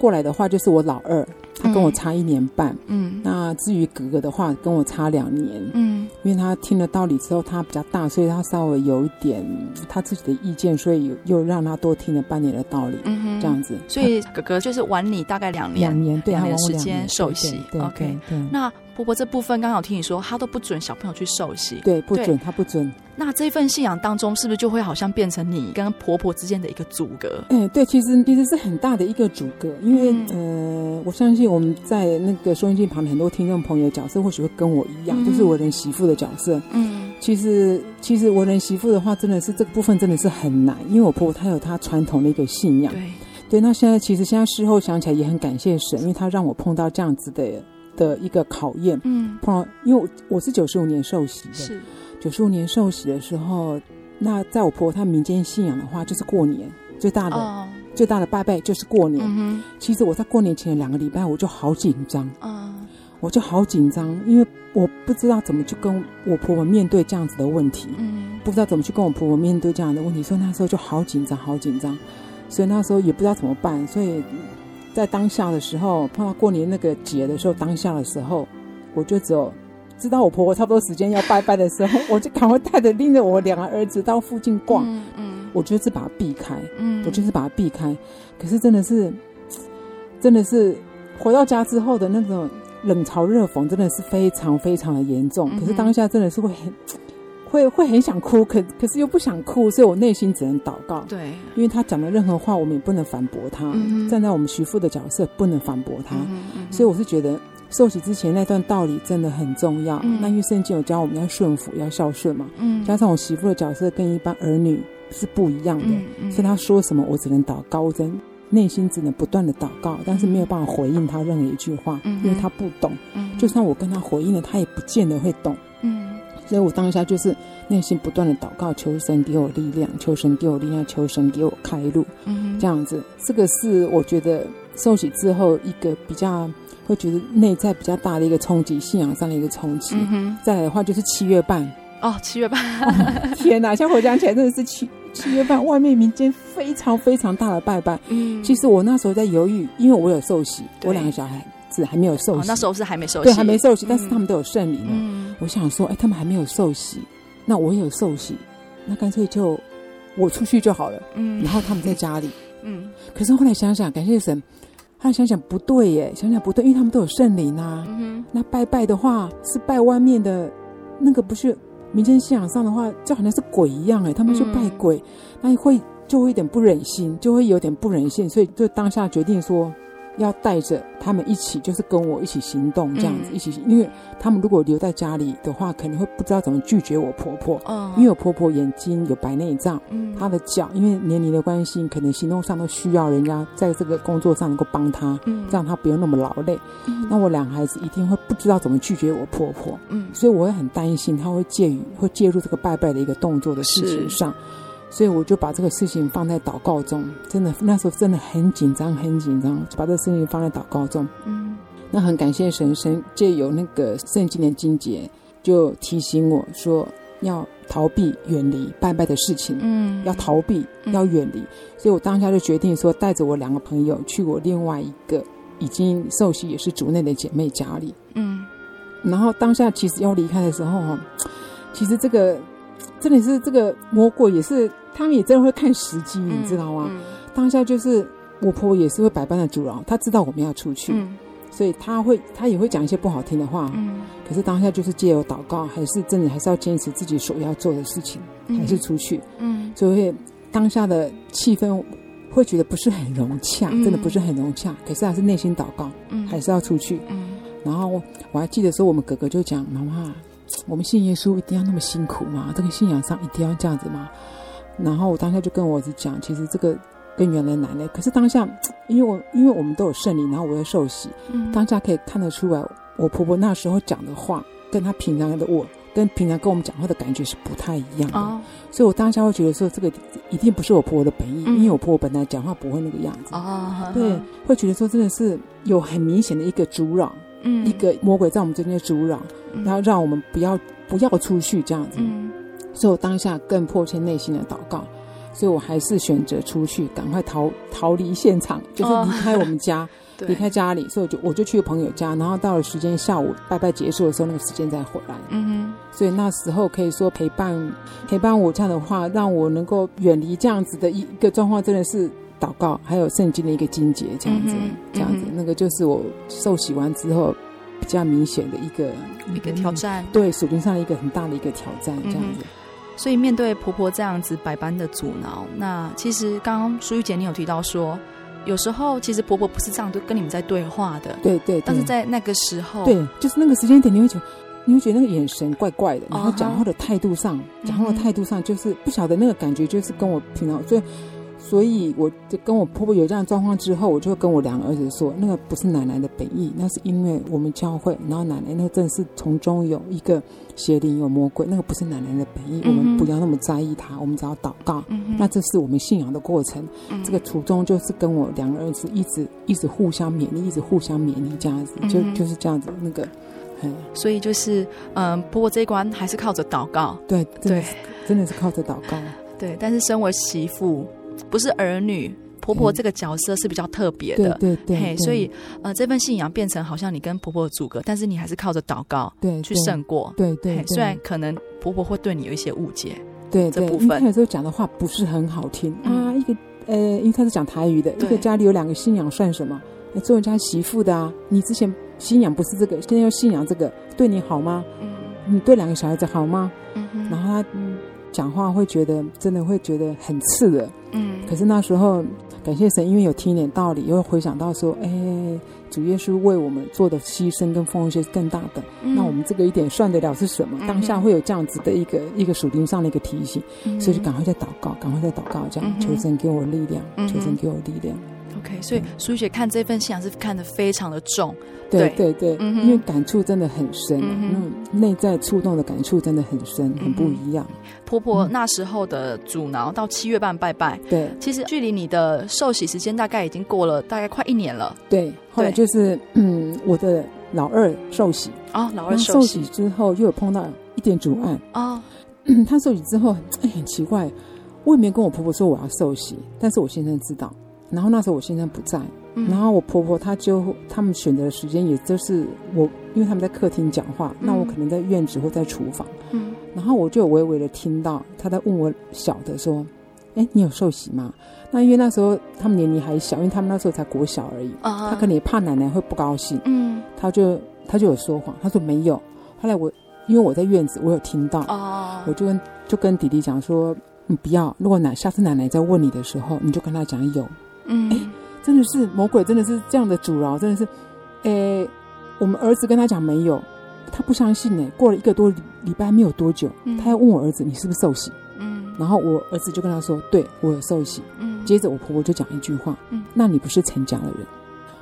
[SPEAKER 3] 过来的话就是我老二。他跟我差一年半，嗯，那至于哥哥的话，跟我差两年，嗯，因为他听了道理之后，他比较大，所以他稍微有一点他自己的意见，所以又让他多听了半年的道理，嗯哼，这样子。
[SPEAKER 1] 所以哥哥就是晚你大概两年，
[SPEAKER 3] 两年，对，
[SPEAKER 1] 两年时间受洗
[SPEAKER 3] 对对对，OK，对。
[SPEAKER 1] 那婆婆这部分刚好听你说，她都不准小朋友去受洗，
[SPEAKER 3] 对，不准，她不准。
[SPEAKER 1] 那这一份信仰当中，是不是就会好像变成你跟婆婆之间的一个阻隔？
[SPEAKER 3] 哎，对，其实其实是很大的一个阻隔，因为、嗯、呃，我相信我们在那个收音机旁的很多听众朋友角色，或许会跟我一样，嗯、就是为人媳妇的角色。嗯，其实其实为人媳妇的话，真的是这个部分真的是很难，因为我婆婆她有她传统的一个信仰。对对，那现在其实现在事后想起来也很感谢神，因为他让我碰到这样子的。的一个考验。
[SPEAKER 1] 嗯，
[SPEAKER 3] 碰到，因为我我是九十五年受洗的，
[SPEAKER 1] 是，
[SPEAKER 3] 九十五年受洗的时候，那在我婆婆她民间信仰的话，就是过年最大的、
[SPEAKER 1] 哦，
[SPEAKER 3] 最大的拜拜就是过年。
[SPEAKER 1] 嗯
[SPEAKER 3] 其实我在过年前的两个礼拜，我就好紧张，
[SPEAKER 1] 哼，嗯
[SPEAKER 3] 我就好紧张，因为我不知道怎么去跟我婆婆面对这样子的问题，
[SPEAKER 1] 嗯。
[SPEAKER 3] 不知道怎么去跟我婆婆面对这样的问题，所以那时候就好紧张，好紧张，所以那时候也不知道怎么办，所以在当下的时候碰到过年那个节的时候，当下的时候，我就只有知道我婆婆差不多时间要拜拜的时候，我就赶快带着拎着我两个儿子到附近逛，
[SPEAKER 1] 嗯嗯
[SPEAKER 3] 我就是把它避开。
[SPEAKER 1] 嗯，
[SPEAKER 3] 我就是把它避开。可是真的是，真的是回到家之后的那种冷嘲热讽，真的是非常非常的严重。
[SPEAKER 1] 嗯
[SPEAKER 3] 可是当下真的是会很，会会很想哭，可可是又不想哭，所以我内心只能祷告。
[SPEAKER 1] 对，
[SPEAKER 3] 因为他讲的任何话，我们也不能反驳他。
[SPEAKER 1] 嗯
[SPEAKER 3] 站在我们媳妇的角色，不能反驳他。
[SPEAKER 1] 嗯嗯
[SPEAKER 3] 所以我是觉得，受洗之前那段道理真的很重要。
[SPEAKER 1] 嗯
[SPEAKER 3] 那因为圣经有教我们要顺服，要孝顺嘛。
[SPEAKER 1] 嗯
[SPEAKER 3] 加上我媳妇的角色跟一般儿女是不一样的。所以他说什么，我只能祷告，我真内心只能不断的祷告，但是没有办法回应他任何一句话，
[SPEAKER 1] 嗯
[SPEAKER 3] 因为他不懂。
[SPEAKER 1] 嗯
[SPEAKER 3] 就算我跟他回应了，他也不见得会懂。
[SPEAKER 1] 嗯
[SPEAKER 3] 所以我当下就是内心不断的祷告，求神给我力量，求神给我力量，求神给我开路，
[SPEAKER 1] 嗯
[SPEAKER 3] 这样子。这个是我觉得受洗之后一个比较会觉得内在比较大的一个冲击，信仰上的一个冲击。
[SPEAKER 1] 嗯
[SPEAKER 3] 再来的话就是七月半，
[SPEAKER 1] 哦，七月半，
[SPEAKER 3] 天哪！现在回想起来真的是七七月半，外面民间非常非常大的拜拜。
[SPEAKER 1] 嗯
[SPEAKER 3] 其实我那时候在犹豫，因为我有受洗，我两个小孩子还没有受洗，
[SPEAKER 1] 哦那时候是还没受洗，
[SPEAKER 3] 对还没受洗，
[SPEAKER 1] 嗯。
[SPEAKER 3] 但是他们都有圣灵了。
[SPEAKER 1] 嗯。
[SPEAKER 3] 我想说，哎，他们还没有受洗，那我也有受洗，那干脆就我出去就好了，
[SPEAKER 1] 嗯。
[SPEAKER 3] 然后他们在家里。
[SPEAKER 1] 嗯。
[SPEAKER 3] 可是后来想想，感谢神，后来想想不对耶，想想不对，因为他们都有圣灵啊。
[SPEAKER 1] 嗯
[SPEAKER 3] 那拜拜的话是拜外面的，那个不是民间信仰上的话，就好像是鬼一样哎，他们去拜鬼，那会就会有点不忍心，就会有点不忍心，所以就当下决定说要带着他们一起，就是跟我一起行动这样子，
[SPEAKER 1] 嗯。
[SPEAKER 3] 一起，因为他们如果留在家里的话，可能会不知道怎么拒绝我婆婆，
[SPEAKER 1] 嗯。
[SPEAKER 3] 因为我婆婆眼睛有白内障。
[SPEAKER 1] 嗯。
[SPEAKER 3] 她的脚因为年龄的关系，可能行动上都需要人家在这个工作上能够帮她，
[SPEAKER 1] 嗯。
[SPEAKER 3] 这样她不用那么劳累。
[SPEAKER 1] 嗯。
[SPEAKER 3] 那我两个孩子一定会不知道怎么拒绝我婆婆，
[SPEAKER 1] 嗯。
[SPEAKER 3] 所以我会很担心她会介于会介入这个拜拜的一个动作的事情上，所以我就把这个事情放在祷告中。真的那时候真的很紧张，很紧张，就把这个事情放在祷告中。
[SPEAKER 1] 嗯
[SPEAKER 3] 那很感谢神，神借由那个圣经的经节，就提醒我说要逃避、远离拜拜的事情。
[SPEAKER 1] 嗯
[SPEAKER 3] 要逃避，
[SPEAKER 1] 嗯
[SPEAKER 3] 要远离，所以我当下就决定说，带着我两个朋友去我另外一个已经受洗也是主内的姐妹家里。
[SPEAKER 1] 嗯
[SPEAKER 3] 然后当下其实要离开的时候，哈，其实这个真的是这个魔鬼也是，他们也真的会看时机，你知道吗？
[SPEAKER 1] 嗯
[SPEAKER 3] 当下就是我婆婆也是会百般的阻挠，她知道我们要出去，
[SPEAKER 1] 嗯
[SPEAKER 3] 所以她会，她也会讲一些不好听的话。
[SPEAKER 1] 嗯
[SPEAKER 3] 可是当下就是借由祷告，还是真的还是要坚持自己所要做的事情，
[SPEAKER 1] 嗯
[SPEAKER 3] 还是出去。
[SPEAKER 1] 嗯
[SPEAKER 3] 就会当下的气氛会觉得不是很融洽，
[SPEAKER 1] 嗯
[SPEAKER 3] 真的不是很融洽。可是还是内心祷告，
[SPEAKER 1] 嗯
[SPEAKER 3] 还是要出去。
[SPEAKER 1] 嗯
[SPEAKER 3] 然后我还记得说，我们哥哥就讲：“妈妈，我们信耶稣一定要那么辛苦吗？这个信仰上一定要这样子吗？”然后我当下就跟我儿子讲，其实这个跟原来难的。可是当下，因为我因为我们都有圣灵，然后我又受洗，
[SPEAKER 1] 嗯
[SPEAKER 3] 当下可以看得出来，我婆婆那时候讲的话，跟她平常的我，跟平常跟我们讲话的感觉是不太一样的。
[SPEAKER 1] 哦
[SPEAKER 3] 所以我当下会觉得说，这个一定不是我婆婆的本意，
[SPEAKER 1] 嗯
[SPEAKER 3] 因为我婆婆本来讲话不会那个样子。
[SPEAKER 1] 哦
[SPEAKER 3] 对，会觉得说真的是有很明显的一个阻扰，
[SPEAKER 1] 嗯
[SPEAKER 3] 一个魔鬼在我们中间阻扰，
[SPEAKER 1] 嗯
[SPEAKER 3] 然后让我们不要不要出去这样子。
[SPEAKER 1] 嗯
[SPEAKER 3] 所以我当下更迫切内心的祷告，所以我还是选择出去，赶快逃逃离现场，就是离开我们家，
[SPEAKER 1] 哦
[SPEAKER 3] 离开家里。所以我就我就去朋友家，然后到了时间下午拜拜结束的时候，那个时间再回来。
[SPEAKER 1] 嗯哼
[SPEAKER 3] 所以那时候可以说陪伴陪伴我这样的话，让我能够远离这样子的一个状况，真的是祷告，还有圣经的一个经节，这样子，这样子，
[SPEAKER 1] 嗯
[SPEAKER 3] 那个就是我受洗完之后比较明显的一个
[SPEAKER 1] 一个挑，战。
[SPEAKER 3] 对属灵上的一个很大的一个挑战，这样子。
[SPEAKER 1] 所以面对婆婆这样子百般的阻挠，那其实刚刚淑玉姐你有提到说，有时候其实婆婆不是这样都跟你们在对话的，
[SPEAKER 3] 对对对，
[SPEAKER 1] 但是在那个时候，
[SPEAKER 3] 对，就是那个时间点，你会觉得。你会觉得那个眼神怪怪的，然
[SPEAKER 1] 后
[SPEAKER 3] 讲话的态度上，讲话的态度上就是不晓得那个感觉，就是跟我平常，所以所以我就跟我婆婆有这样状况之后，我就跟我两个儿子说，那个不是奶奶的本意，那是因为我们教会，然后奶奶那个真的是从中有一个邪灵有魔鬼，那个不是奶奶的本意，嗯、我们不要那么在意他，我们只要祷告。嗯、那这是我们信仰的过程，嗯、这个途中就是跟我两个儿子一直一直互相勉励，一直互相勉励这样子，就就是这样子那个。
[SPEAKER 1] 所以就是，嗯，婆婆这一关还是靠着祷告，
[SPEAKER 3] 对对，真的是靠着祷告，
[SPEAKER 1] 对。但是身为媳妇，不是儿女，婆婆这个角色是比较特别的，
[SPEAKER 3] 对对对。
[SPEAKER 1] 所以，呃，这份信仰变成好像你跟婆婆阻隔，但是你还是靠着祷告，对，去胜过，
[SPEAKER 3] 对对。
[SPEAKER 1] 虽然可能婆婆会对你有一些误解，
[SPEAKER 3] 对
[SPEAKER 1] 这部分，
[SPEAKER 3] 他有时候讲的话不是很好听啊。一个呃，因为他是讲台语的，一个家里有两个信仰算什么？做人家媳妇的啊，你之前。信仰不是这个，现在要信仰这个，对你好吗？嗯，你对两个小孩子好吗？嗯，然后他讲话会觉得真的会觉得很刺耳。嗯，可是那时候感谢神，因为有听一点道理，又回想到说，哎，主耶稣为我们做的牺牲跟奉献是更大的，嗯、那我们这个一点算得了是什么？嗯、当下会有这样子的一个一个属灵上的一个提醒，嗯、所以就赶快在祷告，赶快在祷告，这样、嗯、求神给我力量，嗯、求神给我力量。
[SPEAKER 1] OK，所以淑玉姐看这份信仰是看得非常的重。
[SPEAKER 3] 对对对，因为感触真的很深，嗯，内在触动的感触真的很深，很不一样。
[SPEAKER 1] 婆婆那时候的阻挠到七月半拜拜，
[SPEAKER 3] 对，
[SPEAKER 1] 其实距离你的受洗时间大概已经过了大概快一年了。
[SPEAKER 3] 对，后来就是嗯，我的老二受洗
[SPEAKER 1] 啊，老二
[SPEAKER 3] 受洗之后又有碰到一点阻碍啊。他受洗之后，哎，很奇怪，我也没跟我婆婆说我要受洗，但是我先生知道。然后那时候我先生不在。然后我婆婆她就他们选择的时间，也就是我，因为他们在客厅讲话，那我可能在院子或在厨房。嗯，然后我就微微的听到他在问我小的说：“哎，你有受洗吗？”那因为那时候他们年龄还小，因为他们那时候才国小而已，他可能也怕奶奶会不高兴。嗯，他就他就有说谎，他说没有。后来我因为我在院子，我有听到，我就跟就跟弟弟讲说：“你不要，如果奶下次奶奶再问你的时候，你就跟他讲有。”嗯。真的是魔鬼，真的是这样的阻挠，真的是，诶，我们儿子跟他讲没有，他不相信呢。过了一个多礼拜没有多久，嗯、他要问我儿子，你是不是受洗？嗯，然后我儿子就跟他说，对，我有受洗。嗯，接着我婆婆就讲一句话，嗯，那你不是成家的人。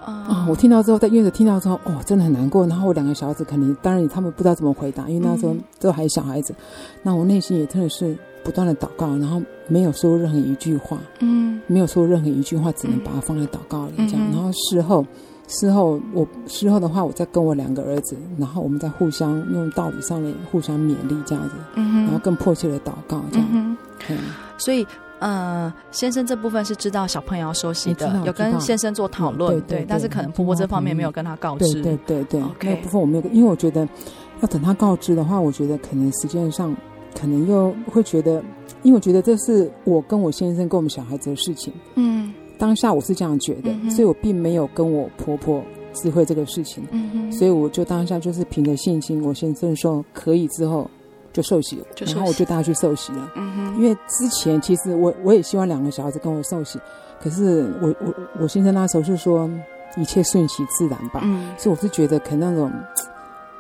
[SPEAKER 3] 啊、嗯，我听到之后，在院子听到之后，哦，真的很难过。然后我两个小孩子肯定，当然他们不知道怎么回答，因为那时候都还是小孩子。嗯、那我内心也真的是。不断的祷告，然后没有说任何一句话，嗯，没有说任何一句话，只能把它放在祷告里这样。嗯、然后事后，事后我事后的话，我再跟我两个儿子，然后我们再互相用道理上面互相勉励这样子，嗯哼，然后更迫切的祷告这样。嗯，嗯
[SPEAKER 1] 所以，呃，先生这部分是知道小朋友要休息的，有跟先生做讨论，对，但是可能婆婆这方面没有跟他告知，
[SPEAKER 3] 对对对对，那个部分我没有，因为我觉得要等他告知的话，我觉得可能时间上。可能又会觉得，因为我觉得这是我跟我先生跟我们小孩子的事情。嗯，当下我是这样觉得，嗯、所以我并没有跟我婆婆知会这个事情。嗯哼，所以我就当下就是凭着信心，我先生说可以之后就受洗了，洗然后我就带他去受洗了。嗯哼，因为之前其实我我也希望两个小孩子跟我受洗，可是我我我先生那时候是说一切顺其自然吧。嗯，所以我是觉得可能那种。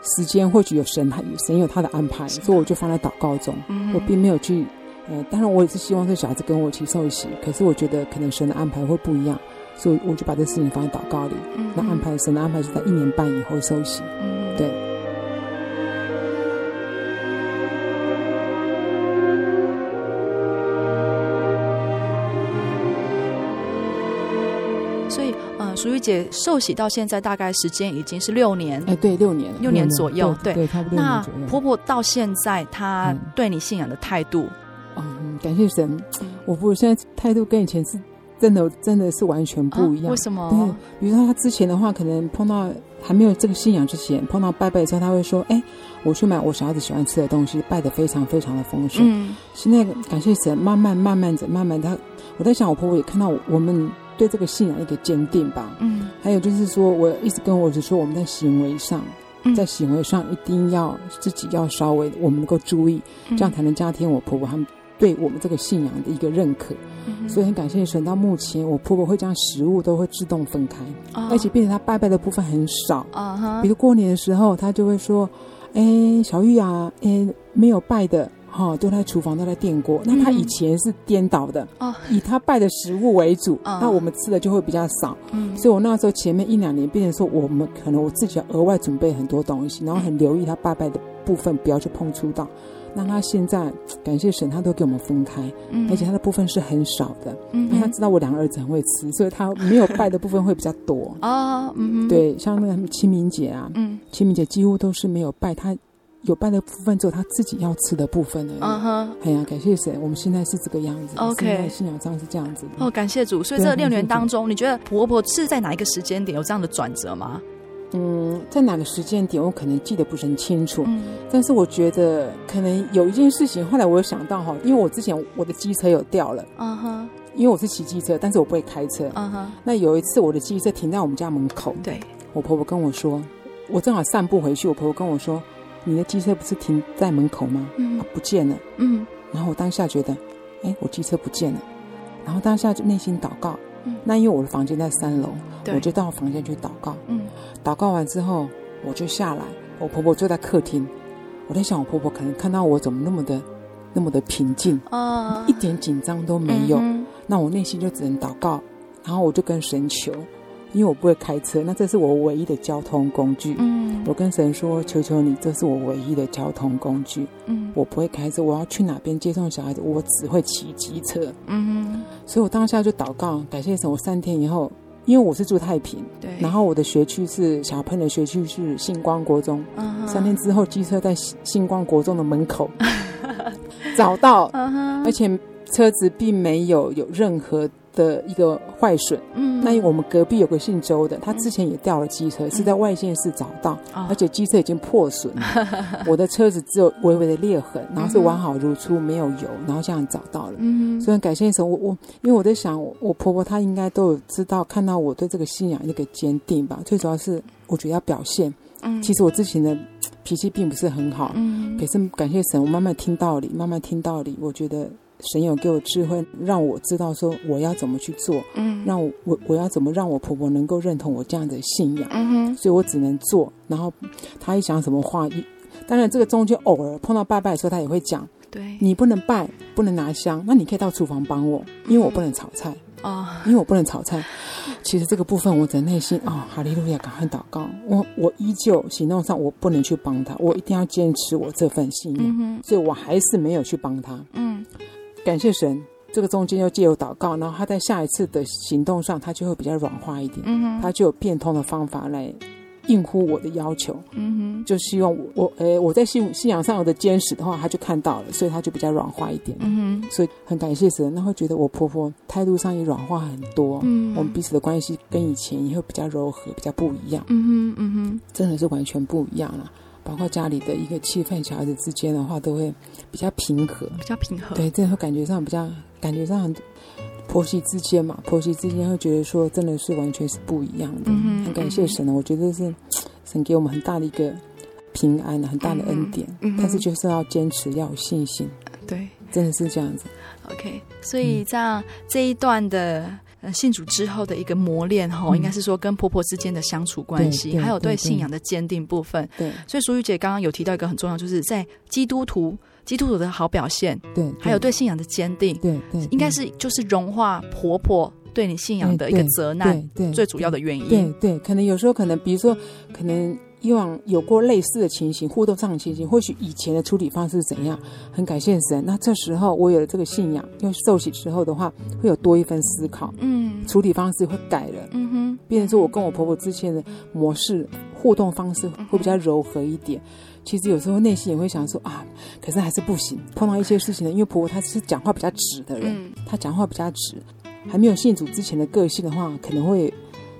[SPEAKER 3] 时间或许有神，他神有他的安排，所以我就放在祷告中。我并没有去，呃，当然我也是希望这小孩子跟我一起受洗。可是我觉得可能神的安排会不一样，所以我就把这事情放在祷告里。那安排神的安排是在一年半以后受洗。
[SPEAKER 1] 对。姐受洗到现在大概时间已经是六年，
[SPEAKER 3] 哎，对，六年，
[SPEAKER 1] 六年左右，对，
[SPEAKER 3] 对，差不多。
[SPEAKER 1] 那婆婆到现在她对你信仰的态度，
[SPEAKER 3] 嗯，感谢神，我婆婆现在态度跟以前是真的，真的是完全不一样。
[SPEAKER 1] 为什么？
[SPEAKER 3] 对，比如说她之前的话，可能碰到还没有这个信仰之前，碰到拜拜之后，她会说：“哎，我去买我小孩子喜欢吃的东西，拜的非常非常的丰盛。”嗯，现在感谢神，慢慢慢慢的，慢慢的，我在想，我婆婆也看到我们。对这个信仰一个坚定吧。嗯，还有就是说，我一直跟我儿子说，我们在行为上，在行为上一定要自己要稍微，我们能够注意，这样才能加添我婆婆他们对我们这个信仰的一个认可。所以很感谢神，到目前我婆婆会将食物都会自动分开，而且并且她拜拜的部分很少。啊，比如过年的时候，她就会说：“哎，小玉啊，哎，没有拜的，哈、哦，都在厨房都在电锅。那他以前是颠倒的，
[SPEAKER 1] 哦，
[SPEAKER 3] 以他拜的食物为主，
[SPEAKER 1] 哦
[SPEAKER 3] 那我们吃的就会比较少。
[SPEAKER 1] 嗯
[SPEAKER 3] 所以我那时候前面一两年，变成说我们可能我自己要额外准备很多东西，然后很留意他拜拜的部分，不要去碰触到。那他现在感谢神，他都给我们分开，
[SPEAKER 1] 嗯
[SPEAKER 3] 而且他的部分是很少的。
[SPEAKER 1] 嗯
[SPEAKER 3] 因为他知道我两个儿子很会吃，所以他没有拜的部分会比较多。
[SPEAKER 1] 哦，嗯哼，，
[SPEAKER 3] 对，像那个清明节啊，
[SPEAKER 1] 嗯
[SPEAKER 3] 清明节几乎都是没有拜，他有半的部分只有他自己要吃的部分而已。
[SPEAKER 1] 嗯哼。
[SPEAKER 3] 哎呀，感谢神，我们现在是这个样子。
[SPEAKER 1] OK
[SPEAKER 3] 信仰上是这样子的。
[SPEAKER 1] 哦，感谢主。所以
[SPEAKER 3] 对
[SPEAKER 1] 这六年当中，你觉得婆婆是在哪一个时间点有这样的转折吗？
[SPEAKER 3] 嗯，在哪个时间点我可能记得不是很清楚，
[SPEAKER 1] 嗯
[SPEAKER 3] 但是我觉得可能有一件事情，后来我有想到哈，因为我之前我的机车有掉了，
[SPEAKER 1] 嗯哼，
[SPEAKER 3] 因为我是骑机车，但是我不会开车。
[SPEAKER 1] 嗯哼，
[SPEAKER 3] 那有一次我的机车停在我们家门口，
[SPEAKER 1] 对，
[SPEAKER 3] 我婆婆跟我说，我正好散步回去，我婆婆跟我说，你的机车不是停在门口吗？
[SPEAKER 1] 嗯。
[SPEAKER 3] 啊，不见了。
[SPEAKER 1] 嗯。
[SPEAKER 3] 然后我当下觉得，哎，我机车不见了，然后当下就内心祷告。
[SPEAKER 1] 嗯。
[SPEAKER 3] 那因为我的房间在三
[SPEAKER 1] 楼，
[SPEAKER 3] 我就到房间去祷告。
[SPEAKER 1] 嗯。
[SPEAKER 3] 祷告完之后，我就下来，我婆婆坐在客厅，我在想，我婆婆可能看到我怎么那么的，那么的平静，
[SPEAKER 1] 哦
[SPEAKER 3] 一点紧张都没有。
[SPEAKER 1] 嗯
[SPEAKER 3] 那我内心就只能祷告，然后我就跟神求，因为我不会开车，那这是我唯一的交通工具。
[SPEAKER 1] 嗯
[SPEAKER 3] 我跟神说：“求求你，这是我唯一的交通工具。
[SPEAKER 1] 嗯
[SPEAKER 3] 我不会开车，我要去哪边接送小孩子，我只会骑机车。
[SPEAKER 1] 嗯
[SPEAKER 3] 所以我当下就祷告，感谢神。我三天以后，因为我是住太平，
[SPEAKER 1] 对，
[SPEAKER 3] 然后我的学区是小朋友的学区是星光国中。
[SPEAKER 1] 嗯
[SPEAKER 3] 三天之后，机车在星星光国中的门口 找到，
[SPEAKER 1] 嗯
[SPEAKER 3] 而且车子并没有有任何的一个坏损。
[SPEAKER 1] 嗯
[SPEAKER 3] 那因为我们隔壁有个姓周的，他之前也掉了机车，是在外县市找到，
[SPEAKER 1] 哦
[SPEAKER 3] 而且机车已经破损了。我的车子只有微微的裂痕，然后是完好如初，没有油，然后这样找到了。
[SPEAKER 1] 嗯
[SPEAKER 3] 所以很感谢神，我我因为我在想，我我婆婆她应该都有知道，看到我对这个信仰一个坚定吧。最主要是我觉得要表现。
[SPEAKER 1] 嗯
[SPEAKER 3] 其实我之前的脾气并不是很好，
[SPEAKER 1] 嗯
[SPEAKER 3] 可是感谢神，我慢慢听道理，慢慢听道理，我觉得神有给我智慧，让我知道说我要怎么去做，
[SPEAKER 1] 嗯
[SPEAKER 3] 让我我我要怎么让我婆婆能够认同我这样的信仰，
[SPEAKER 1] 嗯哼
[SPEAKER 3] 所以我只能做。然后她一讲什么话，一当然这个中间偶尔碰到拜拜的时候，她也会讲，
[SPEAKER 1] 对
[SPEAKER 3] 你不能拜，不能拿香，那你可以到厨房帮我，因为我不能炒菜。
[SPEAKER 1] 哦
[SPEAKER 3] 因为我不能炒菜，其实这个部分我在内心啊、哦，哈利路亚，赶快祷告。我我依旧行动上我不能去帮他，我一定要坚持我这份信仰，
[SPEAKER 1] 嗯哼
[SPEAKER 3] 所以我还是没有去帮他。
[SPEAKER 1] 嗯
[SPEAKER 3] 感谢神，这个中间又借由祷告，然后他在下一次的行动上，他就会比较软化一
[SPEAKER 1] 点，
[SPEAKER 3] 他就有变通的方法来应乎我的要求。
[SPEAKER 1] 嗯哼
[SPEAKER 3] 就希望我我诶我在信信仰上有的坚持的话，他就看到了，所以他就比较软化一点。
[SPEAKER 1] 嗯哼
[SPEAKER 3] 所以很感谢神，那会觉得我婆婆态度上也软化很多，
[SPEAKER 1] 嗯
[SPEAKER 3] 我们彼此的关系跟以前也会比较柔和，比较不一样，
[SPEAKER 1] 嗯哼嗯哼
[SPEAKER 3] 真的是完全不一样了。包括家里的一个气氛，小孩子之间的话都会比较平和，
[SPEAKER 1] 比较平和。
[SPEAKER 3] 对，真的会感觉上比较感觉上很婆媳之间嘛，婆媳之间会觉得说真的是完全是不一样的，
[SPEAKER 1] 嗯
[SPEAKER 3] 很感谢神呢，我觉得是神给我们很大的一个平安，很大的恩典，
[SPEAKER 1] 嗯哼。
[SPEAKER 3] 但是就是要坚持，要有信心，
[SPEAKER 1] 对。
[SPEAKER 3] 真的是这样子。
[SPEAKER 1] OK，所以这样、这一段的呃信主之后的一个磨练哈、
[SPEAKER 3] 嗯
[SPEAKER 1] 应该是说跟婆婆之间的相处
[SPEAKER 3] 关系，
[SPEAKER 1] 还有对
[SPEAKER 3] 对
[SPEAKER 1] 信仰的坚定部分。
[SPEAKER 3] 对
[SPEAKER 1] 所以淑玉姐刚刚有提到一个很重要，就是在基督徒基督徒的好表现，
[SPEAKER 3] 对，
[SPEAKER 1] 还有对信仰的坚定，
[SPEAKER 3] 对对，
[SPEAKER 1] 应该是就是融化婆婆对你信仰的一个责难
[SPEAKER 3] 对对
[SPEAKER 1] 最主要的原因。
[SPEAKER 3] 对对，可能有时候可能，比如说，可能以往有过类似的情形，互动上的情形，或许以前的处理方式是怎样，很感谢神。那这时候我有了这个信仰，又受洗之后的话，会有多一份思考，
[SPEAKER 1] 嗯
[SPEAKER 3] 处理方式会改了。
[SPEAKER 1] 嗯哼，
[SPEAKER 3] 变成说我跟我婆婆之前的模式互动方式会比较柔和一点。其实有时候内心也会想说啊，可是还是不行。碰到一些事情呢，因为婆婆她是讲话比较直的人，
[SPEAKER 1] 嗯
[SPEAKER 3] 她讲话比较直，还没有信主之前的个性的话，可能会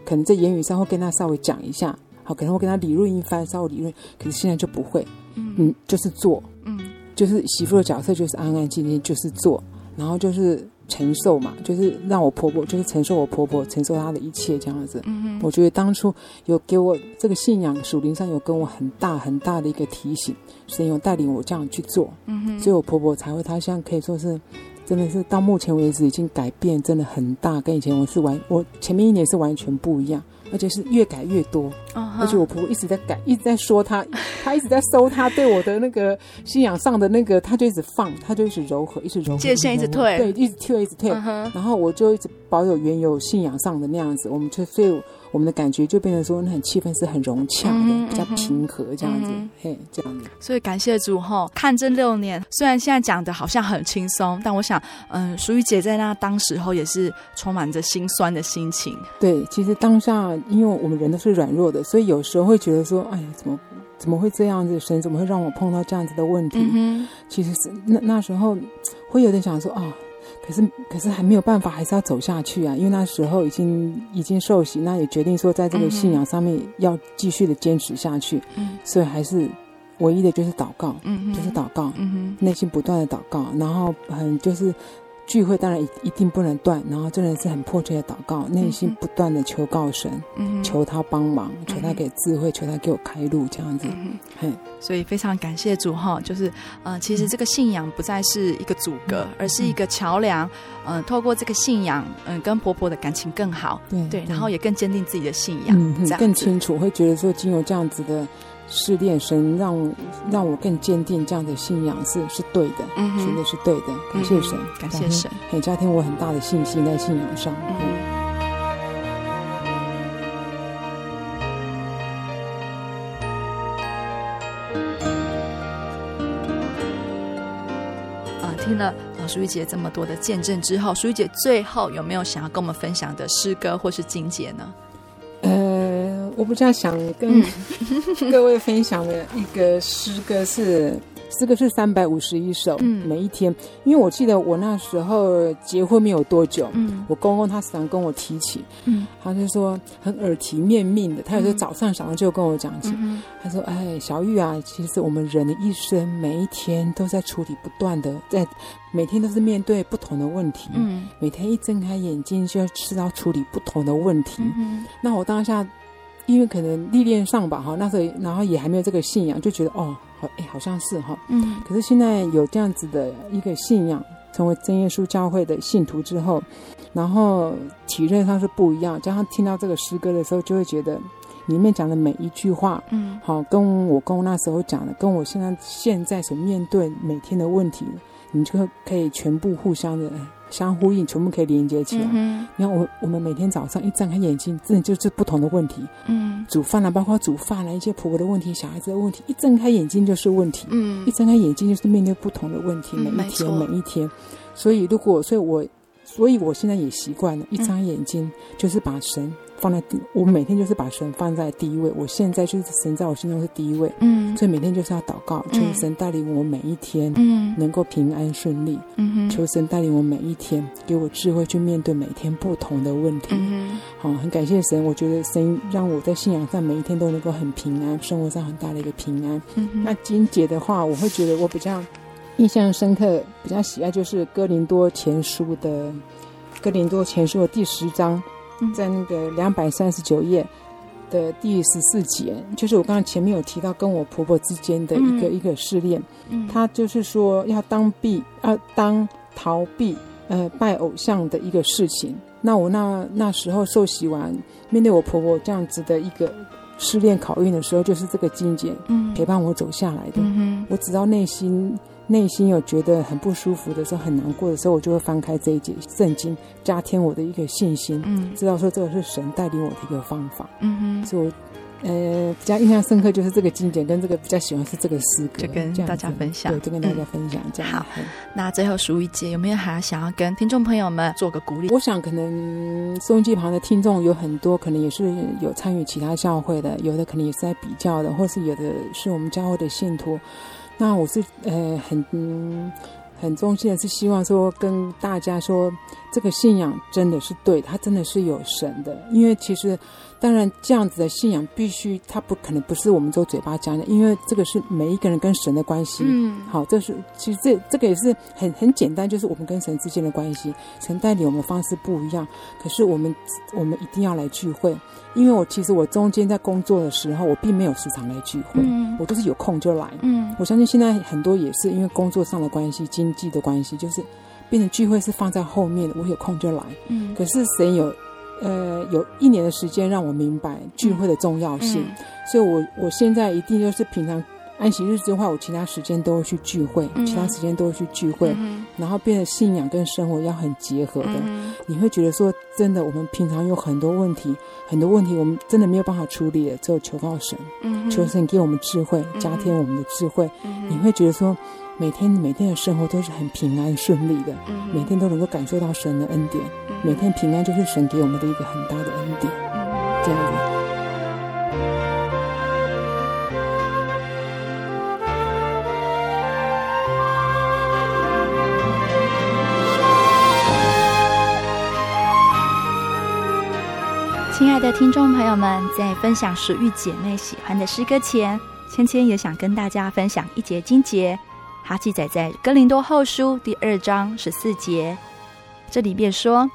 [SPEAKER 3] 可能在言语上会跟她稍微讲一下，好，可能我跟他理论一番，稍微理论。可是现在就不会，嗯，就是做，
[SPEAKER 1] 嗯
[SPEAKER 3] 就是媳妇的角色就是安安静静，就是做，然后就是承受嘛，就是让我婆婆就是承受我婆婆承受她的一切这样子。
[SPEAKER 1] 嗯哼
[SPEAKER 3] 我觉得当初有给我这个信仰属灵上有跟我很大很大的一个提醒，神有带领我这样去做，
[SPEAKER 1] 嗯哼，
[SPEAKER 3] 所以我婆婆才会她现在可以说是真的是到目前为止已经改变真的很大，跟以前我是完我前面一年是完全不一样，而且是越改越多。而且我婆婆一直在改，一直在说她，她一直在收她对我的那个信仰上的那个，她就一直放，她就一直柔和，一直柔和，
[SPEAKER 1] 界限一直退
[SPEAKER 3] 对，一直退，一直退。然后我就一直保有原有信仰上的那样子，我们就所以我们的感觉就变成说，那很气氛是很融洽的，
[SPEAKER 1] 嗯
[SPEAKER 3] 比较平和这样子，
[SPEAKER 1] 嗯
[SPEAKER 3] 嘿，这样子。
[SPEAKER 1] 所以感谢主吼，看这六年，虽然现在讲的好像很轻松，但我想，嗯，淑玉姐在那当时候也是充满着心酸的心情。
[SPEAKER 3] 对，其实当下，因为我们人都是软弱的，所以有时候会觉得说，哎呀，怎么怎么会这样子？神怎么会让我碰到这样子的问题？
[SPEAKER 1] 嗯
[SPEAKER 3] 其实是那那时候会有点想说，啊、可是可是还没有办法，还是要走下去啊！因为那时候已经已经受洗，那也决定说，在这个信仰上面要继续的坚持下去，
[SPEAKER 1] 嗯。
[SPEAKER 3] 所以还是唯一的就是祷告，
[SPEAKER 1] 嗯
[SPEAKER 3] 就是祷告，
[SPEAKER 1] 嗯
[SPEAKER 3] 内心不断的祷告，然后很就是聚会当然一一定不能断，然后真的是很迫切的祷告，内心不断的求告神，
[SPEAKER 1] 嗯
[SPEAKER 3] 求他帮忙，求他给智慧，求他给我开路，这样子，
[SPEAKER 1] 嗯，所以非常感谢主哈，就是呃，其实这个信仰不再是一个阻隔，而是一个桥梁。呃，透过这个信仰，嗯、跟婆婆的感情更好，
[SPEAKER 3] 对
[SPEAKER 1] 对，然后也更坚定自己的信仰，
[SPEAKER 3] 嗯，更清楚，会觉得说，经由这样子的试炼，神让让我更坚定，这样的信仰是是对的，
[SPEAKER 1] 嗯哼。
[SPEAKER 3] 学的是对的，感谢神，
[SPEAKER 1] 嗯感谢神，
[SPEAKER 3] 也加添我很大的信心在信仰上。
[SPEAKER 1] 嗯。听了啊淑玉姐这么多的见证之后，淑玉姐最后有没有想要跟我们分享的诗歌或是经节呢？
[SPEAKER 3] 呃，我比较想跟 各位分享的一个诗歌是。诗歌是三百五十一首，
[SPEAKER 1] 嗯。
[SPEAKER 3] 每一天，因为我记得我那时候结婚没有多久，
[SPEAKER 1] 嗯。
[SPEAKER 3] 我公公他时常跟我提起，
[SPEAKER 1] 嗯。
[SPEAKER 3] 他就说很耳提面命的，他有时候早上想到就跟我讲起，
[SPEAKER 1] 嗯
[SPEAKER 3] 他说：“哎，小玉啊，其实我们人的一生，每一天都在处理不断的，在每天都是面对不同的问题，
[SPEAKER 1] 嗯。
[SPEAKER 3] 每天一睁开眼睛就要知道处理不同的问题。
[SPEAKER 1] 嗯
[SPEAKER 3] 那我当下，因为可能历练上吧，哈，那时候然后也还没有这个信仰，就觉得哦，好，哎，好像是哈。
[SPEAKER 1] 嗯
[SPEAKER 3] 可是现在有这样子的一个信仰，成为真耶稣教会的信徒之后，然后体认上是不一样。加上听到这个诗歌的时候，就会觉得里面讲的每一句话，
[SPEAKER 1] 嗯
[SPEAKER 3] 好，跟我公那时候讲的，跟我现在现在所面对每天的问题，你就可以全部互相的相呼应，全部可以连接起来。
[SPEAKER 1] 嗯
[SPEAKER 3] 你看，我我们每天早上一睁开眼睛，真的就是不同的问题，
[SPEAKER 1] 嗯
[SPEAKER 3] 煮饭啊，包括煮饭啊，一些婆婆的问题、小孩子的问题，一睁开眼睛就是问题。
[SPEAKER 1] 嗯
[SPEAKER 3] 一睁开眼睛就是面对不同的问题，
[SPEAKER 1] 嗯
[SPEAKER 3] 每一天每一天。所以如果，所以我，所以我现在也习惯了，一张眼睛就是把神放在第，我每天就是把神放在第一位。我现在就是神在我心中是第一位，
[SPEAKER 1] 嗯
[SPEAKER 3] 所以每天就是要祷告，求
[SPEAKER 1] 嗯
[SPEAKER 3] 神带领我每一天
[SPEAKER 1] 嗯
[SPEAKER 3] 能够平安顺利，
[SPEAKER 1] 嗯哼
[SPEAKER 3] 求神带领我每一天，给我智慧去面对每天不同的问题。
[SPEAKER 1] 嗯
[SPEAKER 3] 好，很感谢神，我觉得神让我在信仰上每一天都能够很平安，生活上很大的一个平安。
[SPEAKER 1] 嗯
[SPEAKER 3] 那金姐的话，我会觉得我比较印象深刻、比较喜爱就是哥林多前书的哥林多前书的第十章，
[SPEAKER 1] 嗯
[SPEAKER 3] 在那个两百三十九页的第十四节，就是我刚刚前面有提到跟我婆婆之间的一个、
[SPEAKER 1] 嗯。
[SPEAKER 3] 一个试炼，
[SPEAKER 1] 嗯。
[SPEAKER 3] 她就是说要当避要当逃避呃拜偶像的一个事情。那我那那时候受洗完，面对我婆婆这样子的一个试炼考验的时候，就是这个经节
[SPEAKER 1] 嗯。
[SPEAKER 3] 陪伴我走下来的。
[SPEAKER 1] 嗯
[SPEAKER 3] 我只要内心内心有觉得很不舒服的时候，很难过的时候，我就会翻开这一节圣经，加添我的一个信心，
[SPEAKER 1] 嗯
[SPEAKER 3] 知道说这个是神带领我的一个方法。
[SPEAKER 1] 嗯哼
[SPEAKER 3] 所以我呃比较印象深刻就是这个经典，跟这个比较喜欢是这个诗歌，
[SPEAKER 1] 就跟大家分享
[SPEAKER 3] 对，就跟大家分享、这样。
[SPEAKER 1] 好
[SPEAKER 3] 嗯
[SPEAKER 1] 那最后淑玉姐有没有还想要跟听众朋友们做个鼓励？
[SPEAKER 3] 我想可能收音机旁的听众有很多，可能也是有参与其他教会的，有的可能也是在比较的，或是有的是我们教会的信徒。那我是呃很很衷心的是希望说跟大家说，这个信仰真的是对，它真的是有神的。因为其实当然这样子的信仰必须，它不可能不是我们做嘴巴讲的，因为这个是每一个人跟神的关系。
[SPEAKER 1] 嗯
[SPEAKER 3] 好，这是其实这这个也是很很简单，就是我们跟神之间的关系。神带领我们的方式不一样，可是我们我们一定要来聚会，因为我其实我中间在工作的时候，我并没有时常来聚会，
[SPEAKER 1] 嗯
[SPEAKER 3] 我都是有空就来。
[SPEAKER 1] 嗯
[SPEAKER 3] 我相信现在很多也是因为工作上的关系、经济的关系，就是变成聚会是放在后面，我有空就来。
[SPEAKER 1] 嗯，
[SPEAKER 3] 可是神有，呃，有一年的时间让我明白聚会的重要性，
[SPEAKER 1] 嗯、
[SPEAKER 3] 所以我我现在一定就是平常安息日之外，我其他时间都会去聚会，
[SPEAKER 1] 嗯、
[SPEAKER 3] 其他时间都会去聚会，
[SPEAKER 1] 嗯、
[SPEAKER 3] 然后变得信仰跟生活要很结合的。
[SPEAKER 1] 嗯、
[SPEAKER 3] 你会觉得说，真的，我们平常有很多问题，很多问题我们真的没有办法处理的，只有求告神，
[SPEAKER 1] 嗯、
[SPEAKER 3] 求神给我们智慧，加添我们的智慧。
[SPEAKER 1] 嗯、
[SPEAKER 3] 你会觉得说。每天每天的生活都是很平安顺利的，
[SPEAKER 1] 嗯、
[SPEAKER 3] 每天都能够感受到神的恩典，
[SPEAKER 1] 嗯、
[SPEAKER 3] 每天平安就是神给我们的一个很大的恩典，
[SPEAKER 1] 嗯、
[SPEAKER 3] 这样子。
[SPEAKER 1] 亲爱的听众朋友们，在分享属玉姐妹喜欢的诗歌前，芊芊也想跟大家分享一节经节。它记载在哥林多后书第二章十四节，这里便说：“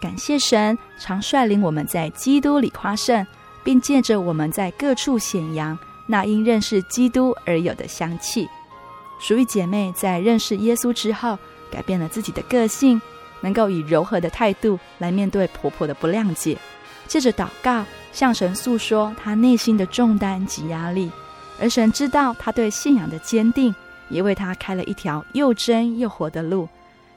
[SPEAKER 1] 感谢神，常率领我们在基督里夸胜，并借着我们在各处显扬那因认识基督而有的香气。”属于姐妹在认识耶稣之后，改变了自己的个性，能够以柔和的态度来面对婆婆的不谅解，借着祷告向神诉说她内心的重担及压力，而神知道她对信仰的坚定。也为他开了一条又真又活的路。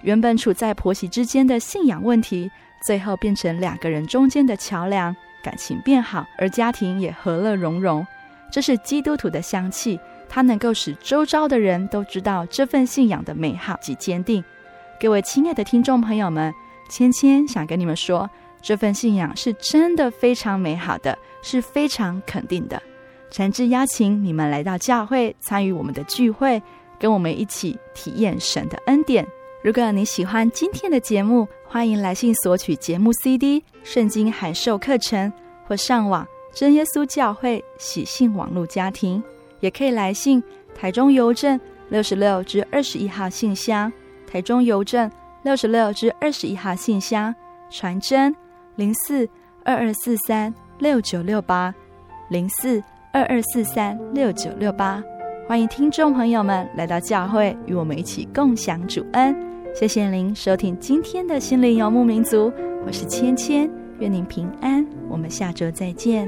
[SPEAKER 1] 原本处在婆媳之间的信仰问题，最后变成两个人中间的桥梁，感情变好，而家庭也和乐融融。这是基督徒的香气，它能够使周遭的人都知道这份信仰的美好及坚定。各位亲爱的听众朋友们，芊芊想跟你们说，这份信仰是真的非常美好的，是非常肯定的。诚挚邀请你们来到教会参与我们的聚会。跟我们一起体验神的恩典。如果你喜欢今天的节目，欢迎来信索取节目 CD、圣经函授课程，或上网真耶稣教会喜信网络家庭，也可以来信台中邮政六十六至二十一号信箱，台中邮政六十六至二十一号信箱，传真零四二二四三六九六八零四二二四三六九六八。欢迎听众朋友们来到教会，与我们一起共享主恩。谢谢您收听今天的心灵游牧民族，我是芊芊，愿您平安。我们下周再
[SPEAKER 6] 见。